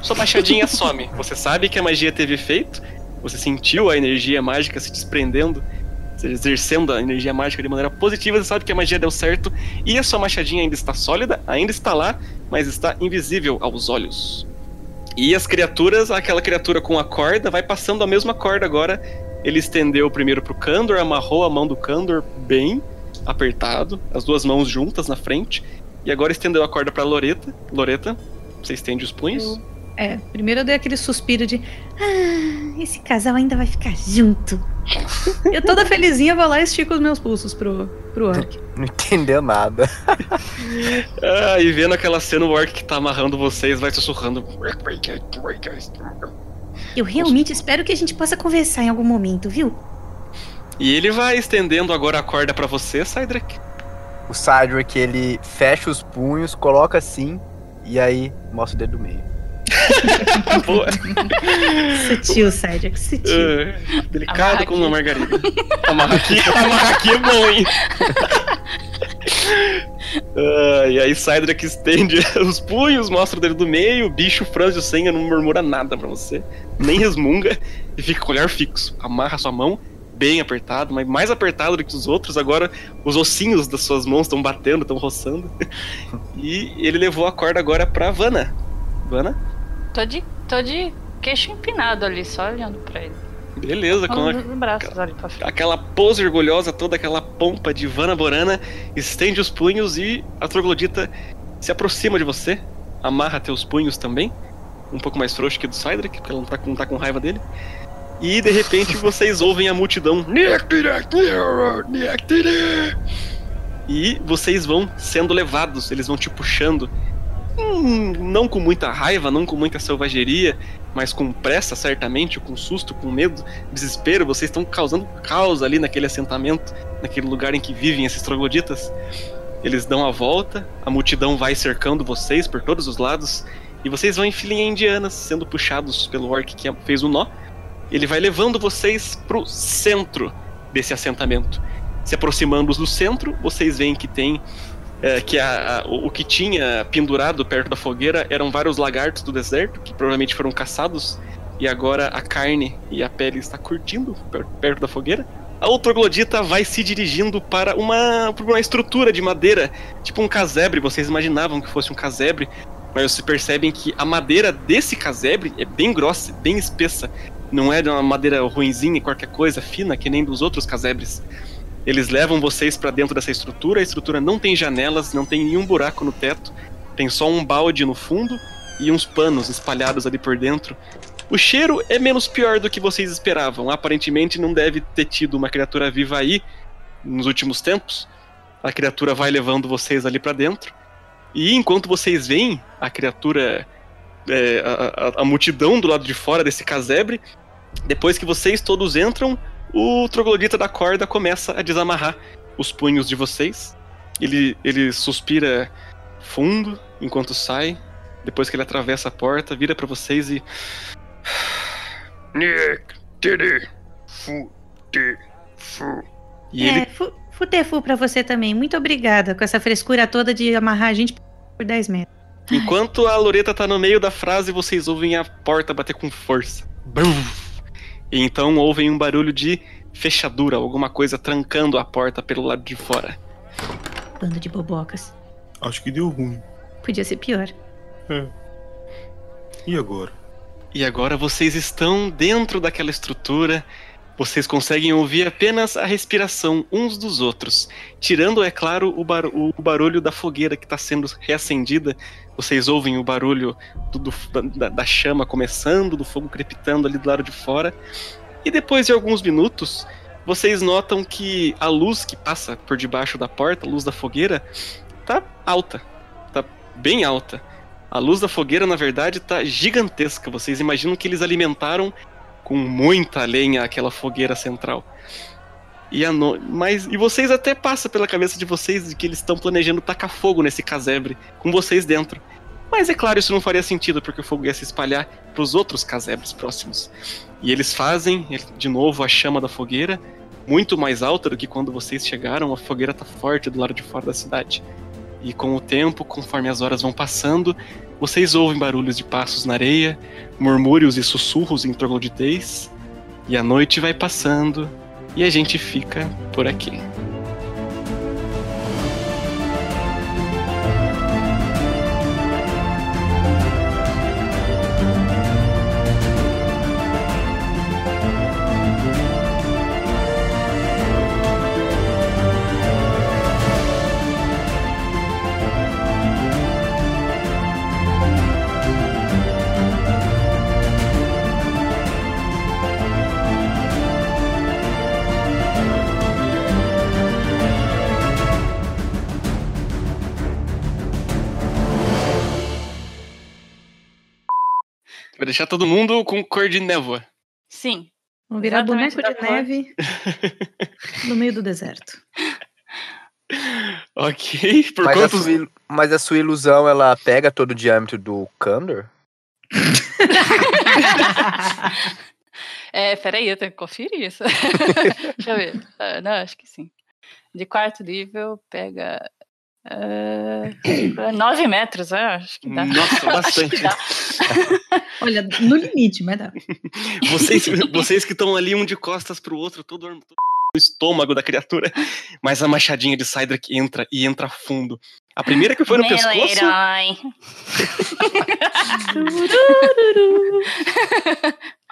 Sua machadinha some. Você sabe que a magia teve efeito. Você sentiu a energia mágica se desprendendo, exercendo a energia mágica de maneira positiva. Você sabe que a magia deu certo. E a sua machadinha ainda está sólida, ainda está lá, mas está invisível aos olhos. E as criaturas, aquela criatura com a corda, vai passando a mesma corda agora. Ele estendeu primeiro pro Kandor, amarrou a mão do Kandor bem apertado, as duas mãos juntas na frente. E agora estendeu a corda pra Loreta. Loreta, você estende os punhos? É, primeiro eu dei aquele suspiro de. Ah, esse casal ainda vai ficar junto. eu toda felizinha vou lá e estico os meus pulsos pro, pro orc. Não entendeu nada. Ah, e vendo aquela cena, o orc que tá amarrando vocês vai sussurrando. Eu realmente espero que a gente possa conversar em algum momento, viu? E ele vai estendendo agora a corda pra você, Cydrak. O Cydric, ele fecha os punhos, coloca assim, e aí mostra o dedo do meio. Boa. Sutil, Cedric, sutil. É, delicado como uma margarida. Amarra aqui, amarra aqui é bom, hein? Ah, e aí Cydrak estende os punhos, mostra o dedo do meio, o bicho franze o senha, não murmura nada pra você, nem resmunga, e fica com o olhar fixo. Amarra sua mão, bem apertado, mas mais apertado do que os outros, agora os ossinhos das suas mãos estão batendo, estão roçando. E ele levou a corda agora pra Vanna. Vanna? Tô de, tô de queixo empinado ali, só olhando pra ele. Beleza, com a os braços ali pra frente. aquela pose orgulhosa, toda aquela pompa de Vana Borana, estende os punhos e a troglodita se aproxima de você, amarra teus punhos também, um pouco mais frouxo que do Cydric, porque ela não tá, com- não tá com raiva dele. E de repente vocês ouvem a multidão. E vocês vão sendo levados, eles vão te puxando. Hum, não com muita raiva, não com muita selvageria, mas com pressa, certamente, com susto, com medo, desespero. Vocês estão causando caos ali naquele assentamento, naquele lugar em que vivem esses trogloditas. Eles dão a volta, a multidão vai cercando vocês por todos os lados, e vocês vão em filinha indianas, sendo puxados pelo orc que fez o nó. Ele vai levando vocês pro centro desse assentamento. Se aproximando do centro, vocês veem que tem é, que a- a- o que tinha pendurado perto da fogueira eram vários lagartos do deserto, que provavelmente foram caçados, e agora a carne e a pele está curtindo per- perto da fogueira. A outroglodita vai se dirigindo para uma, para uma estrutura de madeira, tipo um casebre. Vocês imaginavam que fosse um casebre, mas vocês percebem que a madeira desse casebre é bem grossa, bem espessa. Não é de uma madeira ruinzinha, qualquer coisa, fina, que nem dos outros casebres. Eles levam vocês pra dentro dessa estrutura. A estrutura não tem janelas, não tem nenhum buraco no teto. Tem só um balde no fundo e uns panos espalhados ali por dentro. O cheiro é menos pior do que vocês esperavam. Aparentemente não deve ter tido uma criatura viva aí nos últimos tempos. A criatura vai levando vocês ali pra dentro. E enquanto vocês veem a criatura, é, a, a- a multidão do lado de fora desse casebre, depois que vocês todos entram, o troglodita da corda começa a desamarrar os punhos de vocês. Ele, ele suspira fundo enquanto sai. Depois que ele atravessa a porta, vira pra vocês e. E ele É, fu futefu pra você também. Muito obrigada com essa frescura toda de amarrar a gente por 10 metros. Enquanto a Loreta tá no meio da frase, vocês ouvem a porta bater com força. Brum! E então ouvem um barulho de fechadura, alguma coisa trancando a porta pelo lado de fora. Bando de bobocas. Acho que deu ruim. Podia ser pior. E agora? E agora vocês estão dentro daquela estrutura. Vocês conseguem ouvir apenas a respiração uns dos outros, tirando, é claro, o, bar- o barulho da fogueira que está sendo reacendida. Vocês ouvem o barulho do- do- da, da chama começando, do fogo crepitando ali do lado de fora. E depois de alguns minutos, vocês notam que a luz que passa por debaixo da porta, a luz da fogueira, tá alta. Tá bem alta. A luz da fogueira, na verdade, tá gigantesca. Vocês imaginam que eles alimentaram com muita lenha aquela fogueira central. E, a no... Mas... e vocês até passa pela cabeça de vocês de que eles estão planejando tacar fogo nesse casebre, com vocês dentro. Mas é claro, isso não faria sentido, porque o fogo ia se espalhar para os outros casebres próximos. E eles fazem, de novo, a chama da fogueira, muito mais alta do que quando vocês chegaram. A fogueira tá forte do lado de fora da cidade. E com o tempo, conforme as horas vão passando, vocês ouvem barulhos de passos na areia, murmúrios e sussurros em trogloditês, e a noite vai passando e a gente fica por aqui. Deixar todo mundo com cor de névoa. Sim. Vamos virar Exatamente boneco de neve no meio do deserto. Ok, por Mas a, quantos. sua, il- mas a sua ilusão, ela pega todo o diâmetro do Kandor? É, peraí, eu tenho que conferir isso. Deixa eu ver. Ah, não, acho que sim. De quarto nível, pega. Ah, 9 metros, é, acho que dá. Nossa, bastante. dá. Olha, no limite, mas dá. Vocês, vocês que estão ali um de costas pro outro, todo todo estômago da criatura. Mas a machadinha de Cydrak entra e entra fundo. A primeira que foi no Meu pescoço. herói.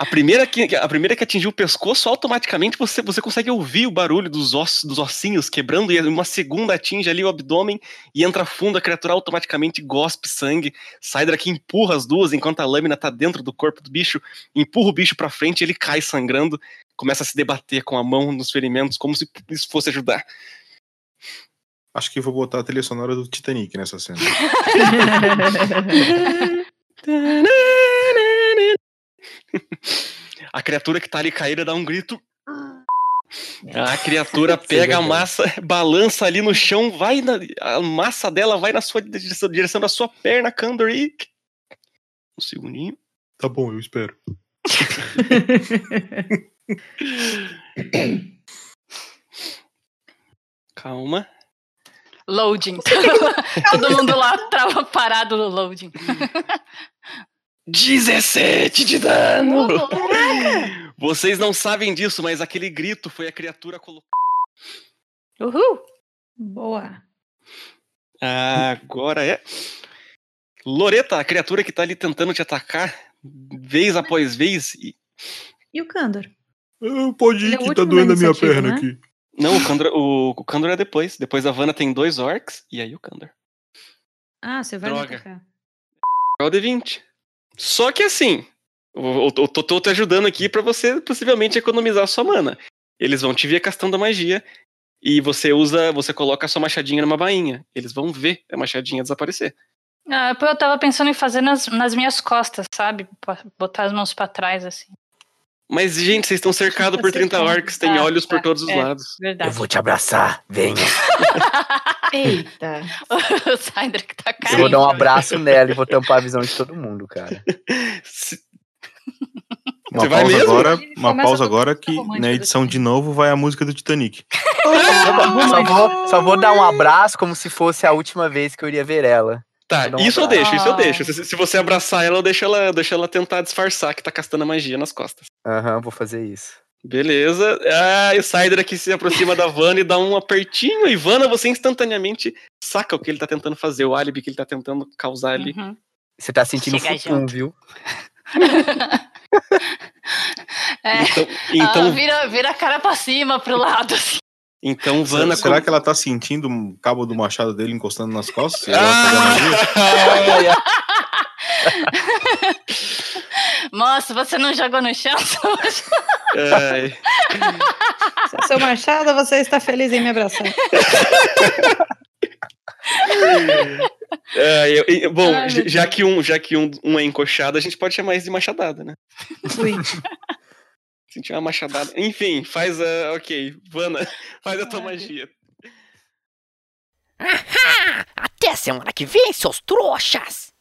A primeira que, a primeira que atingiu o pescoço, automaticamente você, você consegue ouvir o barulho dos ossos, dos ossinhos quebrando, e uma segunda atinge ali o abdômen e entra fundo, a criatura automaticamente gospe sangue. Cydrak empurra as duas enquanto a lâmina tá dentro do corpo do bicho, empurra o bicho pra frente, ele cai sangrando, começa a se debater com a mão nos ferimentos, como se isso fosse ajudar. Acho que vou botar a trilha sonora do Titanic nessa cena. A criatura que tá ali caída dá um grito. A criatura pega a massa, balança ali no chão, vai na, a massa dela vai na sua direção, direção da sua perna, Kandor, e... Um segundinho. Tá bom, eu espero. Calma. Loading. Todo mundo lá trava parado no loading. 17 de dano! Vocês não sabem disso, mas aquele grito foi a criatura colocando. Uhul! Boa. Agora é. Loreta, a criatura que tá ali tentando te atacar, vez após vez. E... E o Kandor? Ah, Pode ir é o que tá doendo a minha perna né? aqui. Não, o Kandor, o, o Kandor é depois. Depois a Vanna tem dois orcs, e aí o Kandor. Ah, você vai Droga. atacar. Roll D20. Só que assim, eu, eu tô, tô te ajudando aqui pra você possivelmente economizar a sua mana. Eles vão te ver castando a magia e você usa, você coloca a sua machadinha numa bainha. Eles vão ver a machadinha desaparecer. Ah, pô, eu tava pensando em fazer nas, nas minhas costas, sabe? Botar as mãos pra trás, assim. Mas, gente, vocês estão cercados por 30 orcs, tem Ah, olhos por tá, todos os é. lados. Verdade. Eu vou te abraçar, venha. Eita. o Cydrak tá Eu caindo. vou dar um abraço nela e vou tampar a visão de todo mundo, cara. Se- Uma Você vai pausa mesmo? agora, uma pausa agora que na edição de novo vai a música do Titanic. Só vou, só vou dar um abraço como se fosse a última vez que eu iria ver ela. Tá, isso eu deixo, isso eu Ah. deixo. Se, se você abraçar ela, eu deixo ela, eu deixo ela tentar disfarçar que tá castando a magia nas costas. Aham, vou fazer isso. Beleza. Ah, e o Cider aqui se aproxima da Vanna e dá um apertinho. E Vanna, você instantaneamente saca o que ele tá tentando fazer, o álibi que ele tá tentando causar ali. Uhum. Você tá sentindo Chega futum, junto. viu? É, Então, ah, então, vira, vira a cara pra cima, pro lado, assim. Então Vanna. Será com- que ela tá sentindo o cabo do machado dele encostando nas costas? E ela vai fazer a magia? Moço, você não jogou no chão? Ai. Se é seu machado, você está feliz em me abraçar. É, eu- eu- bom, Ai, já- que, um, já que um, um é encoxado, a gente pode chamar isso de machadada, né? Ui. Sentir uma machadada. Enfim, faz a. Ok, Vanna, faz a tua magia. Até semana que vem, seus trouxas!